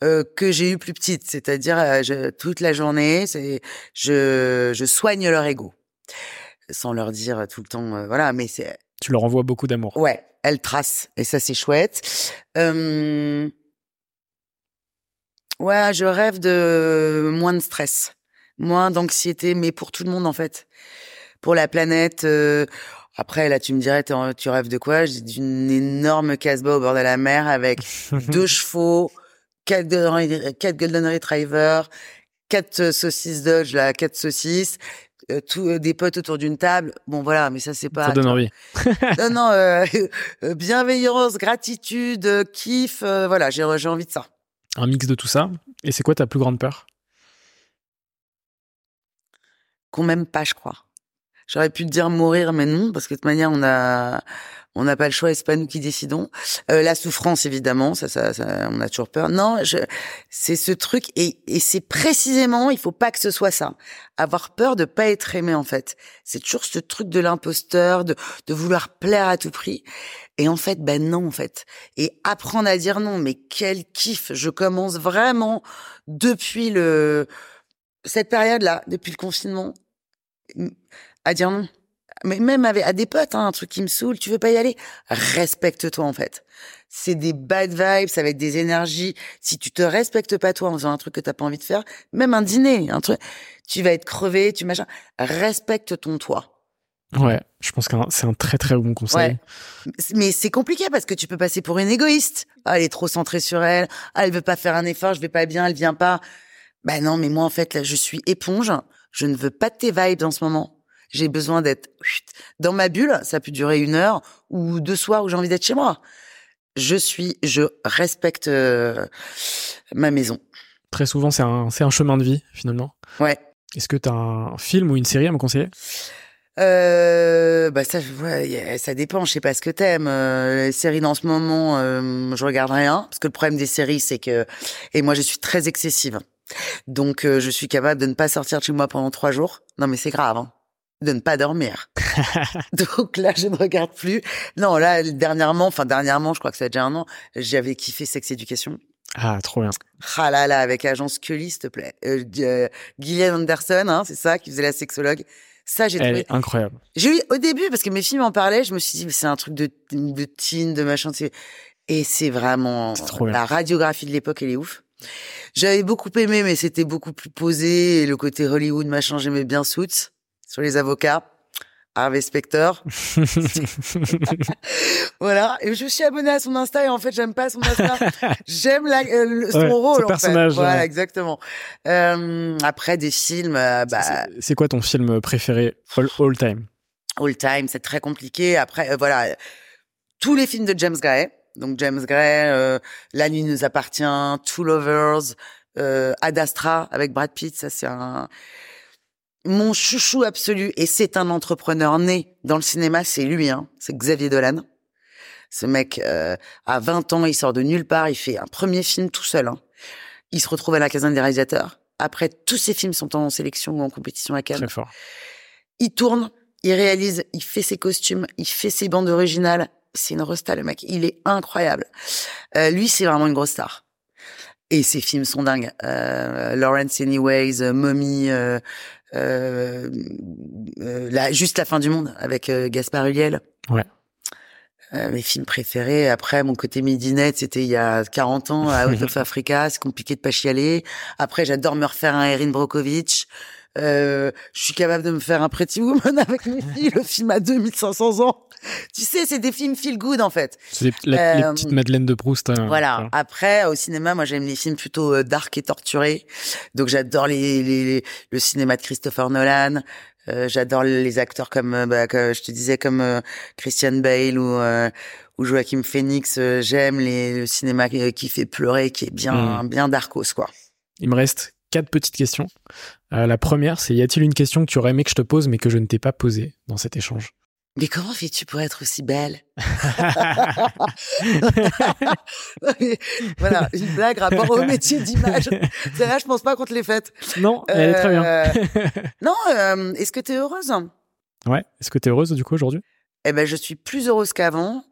que j'ai eu plus petite. C'est-à-dire, toute la journée, c'est, je, je soigne leur ego, sans leur dire tout le temps, voilà. Mais c'est. Tu leur envoies beaucoup d'amour. Ouais, elle trace et ça c'est chouette. Euh... Ouais, je rêve de moins de stress, moins d'anxiété, mais pour tout le monde en fait, pour la planète. Euh... Après là, tu me dirais, tu rêves de quoi? D'une énorme casse-bas au bord de la mer avec *laughs* deux chevaux, quatre golden, quatre golden retriever, quatre saucisses Dodge, là, quatre saucisses, euh, tout, euh, des potes autour d'une table. Bon, voilà, mais ça, c'est pas. Ça donne envie. *laughs* non, non, euh, bienveillance, gratitude, kiff, voilà, j'ai envie de ça. Un mix de tout ça. Et c'est quoi ta plus grande peur? Qu'on m'aime pas, je crois. J'aurais pu te dire mourir, mais non, parce que de toute manière, on a, on n'a pas le choix, c'est pas nous qui décidons. Euh, la souffrance, évidemment, ça, ça, ça, on a toujours peur. Non, je, c'est ce truc, et, et c'est précisément, il faut pas que ce soit ça. Avoir peur de pas être aimé, en fait. C'est toujours ce truc de l'imposteur, de, de vouloir plaire à tout prix. Et en fait, ben non, en fait. Et apprendre à dire non, mais quel kiff Je commence vraiment depuis le cette période-là, depuis le confinement, à dire non mais même avec, à des potes, hein, un truc qui me saoule, tu veux pas y aller, respecte-toi en fait. C'est des bad vibes, ça va être des énergies. Si tu te respectes pas toi en faisant un truc que t'as pas envie de faire, même un dîner, un truc, tu vas être crevé, tu machin. Respecte ton toi. Ouais, je pense que c'est un très très bon conseil. Mais c'est compliqué parce que tu peux passer pour une égoïste. Ah, elle est trop centrée sur elle. Ah, elle veut pas faire un effort, je vais pas bien, elle vient pas. Bah non, mais moi en fait là, je suis éponge. Je ne veux pas de tes vibes en ce moment j'ai besoin d'être dans ma bulle. Ça peut durer une heure ou deux soirs où j'ai envie d'être chez moi. Je suis, je respecte euh, ma maison. Très souvent, c'est un, c'est un chemin de vie finalement. Ouais. Est-ce que tu as un film ou une série à me conseiller? Euh, bah ça, ouais, ça dépend. Je sais pas ce que t'aimes. Euh, les séries dans ce moment, euh, je regarde rien parce que le problème des séries, c'est que et moi je suis très excessive. Donc euh, je suis capable de ne pas sortir de chez moi pendant trois jours. Non mais c'est grave. Hein de ne pas dormir. *laughs* Donc là, je ne regarde plus. Non, là, dernièrement, enfin dernièrement, je crois que ça a déjà un an, j'avais kiffé Sex Education. Ah, trop bien. Ah là là, avec Agence Scully, s'il te plaît. Euh, euh, Gillian Anderson, hein, c'est ça, qui faisait la sexologue. Ça, j'ai trouvé. incroyable. J'ai eu, au début, parce que mes films en parlaient, je me suis dit, c'est un truc de, de teen, de machin, et c'est vraiment, la radiographie de l'époque, elle est ouf. J'avais beaucoup aimé, mais c'était beaucoup plus posé, et le côté Hollywood, machin, j'aimais bien Suits sur les avocats. Harvey Specter. *laughs* voilà. Et je suis abonnée à son Insta et en fait, j'aime pas son Insta. *laughs* j'aime la, euh, son rôle, en personnage, fait. Voilà, exactement. Euh, après, des films, euh, bah. C'est quoi ton film préféré all, all time? All time, c'est très compliqué. Après, euh, voilà. Tous les films de James Gray. Donc, James Gray, La nuit nous appartient, Two Lovers, Ad Astra avec Brad Pitt. Ça, c'est un, mon chouchou absolu, et c'est un entrepreneur né dans le cinéma, c'est lui, hein, c'est Xavier Dolan. Ce mec, euh, à 20 ans, il sort de nulle part, il fait un premier film tout seul. Hein. Il se retrouve à la caserne des réalisateurs. Après, tous ses films sont en sélection ou en compétition à Cannes. Très fort. Il tourne, il réalise, il fait ses costumes, il fait ses bandes originales. C'est une resta, le mec. Il est incroyable. Euh, lui, c'est vraiment une grosse star. Et ses films sont dingues. Euh, Lawrence Anyways, euh, Mommy, euh, euh, la, juste la fin du monde avec Gaspard Ulliel. Ouais. mes films préférés. Après, mon côté midinette, c'était il y a 40 ans à Out of *laughs* Africa. C'est compliqué de pas chialer. Après, j'adore me refaire un Erin Brokovich. Euh, je suis capable de me faire un Pretty Woman *laughs* avec mes filles. Le film a 2500 ans. Tu sais, c'est des films feel good en fait. C'est les, euh, petites Madeleine de Proust. Hein, voilà. Après, au cinéma, moi j'aime les films plutôt euh, dark et torturés. Donc j'adore les, les, le cinéma de Christopher Nolan. Euh, j'adore les acteurs comme, euh, bah, je te disais, comme Christian Bale ou ou Joachim Phoenix. J'aime les le cinéma qui fait pleurer, qui est bien mm. bien darkos quoi. Il me reste quatre petites questions. Euh, la première, c'est y a-t-il une question que tu aurais aimé que je te pose mais que je ne t'ai pas posée dans cet échange? Mais comment fais-tu pour être aussi belle? *laughs* *laughs* Voilà, une blague rapport au métier d'image. *laughs* C'est là, je pense pas qu'on te l'ait faite. Non, elle est très bien. Euh, non, euh, est-ce que tu es heureuse? Ouais, est-ce que tu es heureuse du coup aujourd'hui? Eh ben, je suis plus heureuse qu'avant.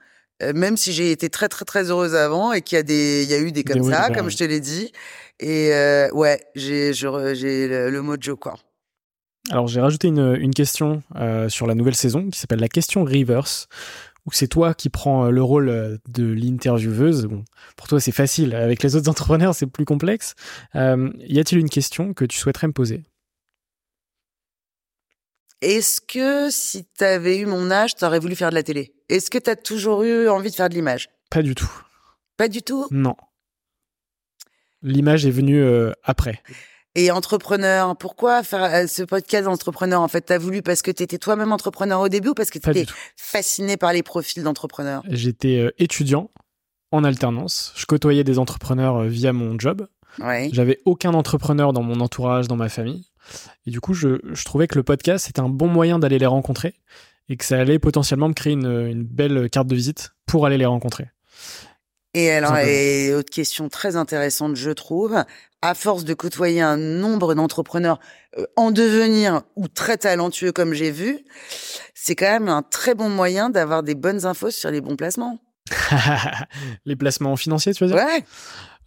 même si j'ai été très très très heureuse avant et qu'il y a des il y a eu des comme ça comme je te l'ai dit et euh, ouais, j'ai le, mojo quoi. Alors j'ai rajouté une, une question euh, sur la nouvelle saison qui s'appelle la question Reverse où c'est toi qui prends euh, le rôle de l'intervieweuse. Bon, pour toi c'est facile, avec les autres *laughs* entrepreneurs c'est plus complexe. Euh, y a-t-il une question que tu souhaiterais me poser? Est-ce que si tu avais eu mon âge, tu aurais voulu faire de la télé? Est-ce que tu as toujours eu envie de faire de l'image? Pas du tout. Pas du tout? Non. L'image est venue euh, après. Et entrepreneur, pourquoi faire euh, ce podcast d'entrepreneur En fait, t'as voulu parce que t'étais toi-même entrepreneur au début ou parce que t'étais fasciné par les profils d'entrepreneurs? J'étais euh, étudiant en alternance. Je côtoyais des entrepreneurs via mon job. Ouais. J'avais aucun entrepreneur dans mon entourage, dans ma famille. Et du coup, je, je trouvais que le podcast c'était un bon moyen d'aller les rencontrer et que ça allait potentiellement me créer une, une belle carte de visite pour aller les rencontrer. Et alors, et autre question très intéressante, je trouve, à force de côtoyer un nombre d'entrepreneurs euh, en devenir ou très talentueux comme j'ai vu, c'est quand même un très bon moyen d'avoir des bonnes infos sur les bons placements. *laughs* les placements financiers, tu veux dire? Ouais.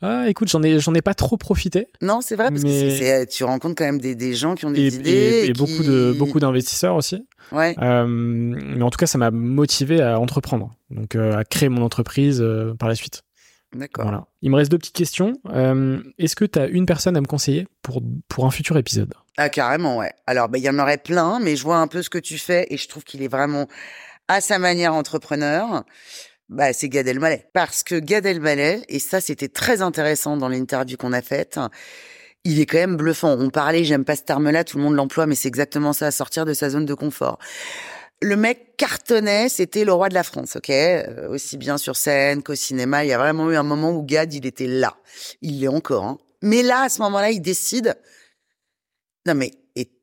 Ah, écoute, j'en ai, j'en ai pas trop profité. Non, c'est vrai parce que tu rencontres quand même des, des gens qui ont des idées et, et, beaucoup de beaucoup d'investisseurs aussi. Ouais. Euh, mais en tout cas, ça m'a motivé à entreprendre, donc euh, à créer mon entreprise euh, par la suite. D'accord. Voilà. Il me reste deux petites questions. Euh, Est-ce que tu as une personne à me conseiller pour, pour un futur épisode? Ah, carrément, ouais. Alors, bah, il y en aurait plein, mais je vois un peu ce que tu fais et je trouve qu'il est vraiment à sa manière entrepreneur bah, c'est Gad Elmaleh. Parce que Gad Elmaleh, et ça c'était très intéressant dans l'interview qu'on a faite, il est quand même bluffant. On parlait, j'aime pas ce terme-là, tout le monde l'emploie, mais c'est exactement ça, sortir de sa zone de confort. Le mec cartonnait, c'était le roi de la France, ok? Euh, Aussi bien sur scène qu'au cinéma. Il y a vraiment eu un moment où Gad, il était là. Il l'est encore. Hein. Mais là, à ce moment-là, il décide. Non mais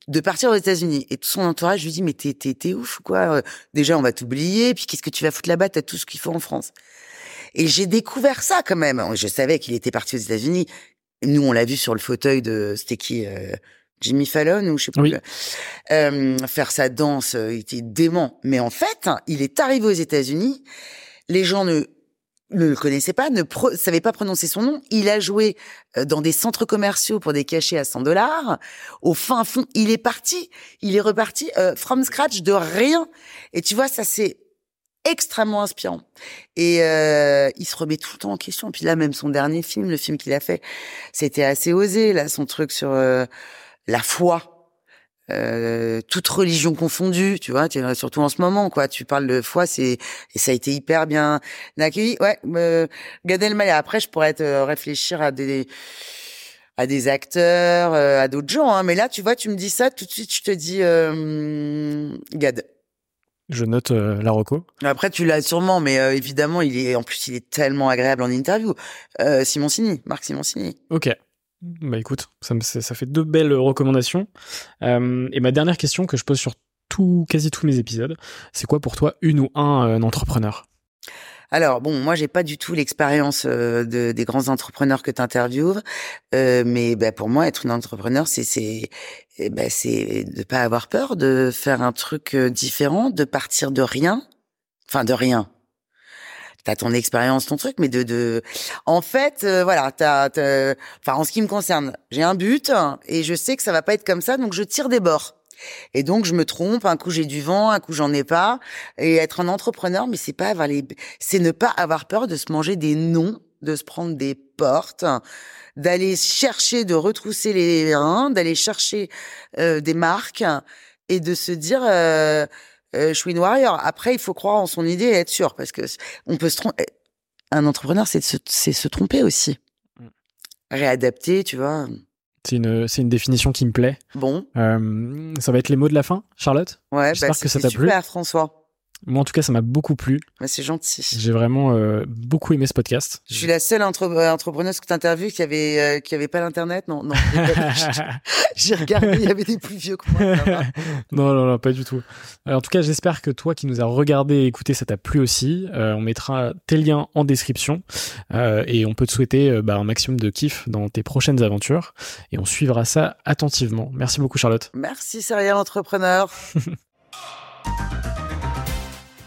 de partir aux États-Unis. Et tout son entourage lui dit mais t'es t'es t'es ouf quoi. Déjà on va t'oublier, puis qu'est-ce que tu vas foutre là-bas? T'as tout ce qu'il faut en France. Et j'ai découvert ça quand même. Je savais qu'il était parti aux États-Unis. Nous on l'a vu sur le fauteuil de c'était qui euh, Jimmy Fallon ou je sais pas. Oui. Euh, faire sa danse, euh, il était dément. Mais en fait, il est arrivé aux États-Unis. Les gens ne ne le connaissaient pas, ne savaient pas prononcer son nom. Il a joué euh, dans des centres commerciaux pour des cachets à 100 dollars. Au fin fond, il est parti. Il est reparti euh, from scratch de rien. Et tu vois, ça c'est extrêmement inspirant. Et euh, il se remet tout le temps en question. Puis là, même son dernier film, le film qu'il a fait, c'était assez osé. Là, son truc sur euh, la foi. Euh, toute religion confondue, tu vois, tu- surtout en ce moment, quoi. Tu parles de foi, c'est et ça a été hyper bien accueilli. Ouais, euh, Gad Elmaleh. Après, je pourrais te réfléchir à des à des acteurs, euh, à d'autres gens. Hein. Mais là, tu vois, tu me dis ça, tout de suite, je te dis euh, Gad. Je note euh, la reco. Après, tu l'as sûrement, mais euh, évidemment, il est en plus, il est tellement agréable en interview. Euh, Simoncini, Marc Simoncini. Ok. Bah écoute, ça, fait deux belles recommandations. Euh, et ma dernière question que je pose sur tout, quasi tous mes épisodes, c'est quoi pour toi une ou un, euh, entrepreneur? Alors bon, moi j'ai pas du tout l'expérience euh, de, des grands entrepreneurs que tu interviews, mais bah, pour moi être une entrepreneur c'est c'est ben, c'est de pas avoir peur de faire un truc différent, de partir de rien, enfin de rien. T'as ton expérience, ton truc, mais de de en fait euh, voilà, t'as enfin en ce qui me concerne, j'ai un but et je sais que ça va pas être comme ça, donc je tire des bords. Et donc je me trompe, un coup j'ai du vent, un coup j'en ai pas. Et être un entrepreneur, mais c'est pas avoir les, c'est ne pas avoir peur de se manger des noms, de se prendre des portes, d'aller chercher, de retrousser les reins, d'aller chercher euh, des marques et de se dire, euh, euh, je suis une warrior. Après, il faut croire en son idée et être sûr, parce que on peut se tromper. Un entrepreneur, c'est se, se tromper aussi. Mm. Réadapter, tu vois. C'est une, une définition qui me plaît. Bon, Euh, ça va être les mots de la fin, Charlotte? Ouais, J'espère bah, que ça t'a plu. super, François. Moi, en tout cas, ça m'a beaucoup plu. C'est gentil. J'ai vraiment euh, beaucoup aimé ce podcast. Je suis la seule entre- euh, entrepreneuse que t'interviews qui avait euh, qui avait pas l'internet. Non, non. *laughs* *laughs* J'ai regardé, il y avait des plus vieux que moi. *laughs* non, non, non, pas du tout. Euh, en tout cas, j'espère que toi qui nous as regardé et écouté, ça t'a plu aussi. Euh, on mettra tes liens en description et on peut te souhaiter bah, un maximum de kiff dans tes prochaines aventures et on suivra ça attentivement. Merci beaucoup, Charlotte. Merci, serial entrepreneur.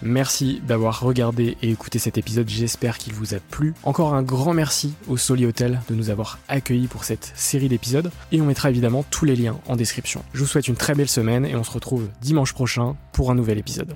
Merci d'avoir regardé et écouté cet épisode, j'espère qu'il vous a plu. Encore un grand merci au Soli Hotel de nous avoir accueillis pour cette série d'épisodes et on mettra évidemment tous les liens en description. Je vous souhaite une très belle semaine et on se retrouve dimanche prochain pour un nouvel épisode.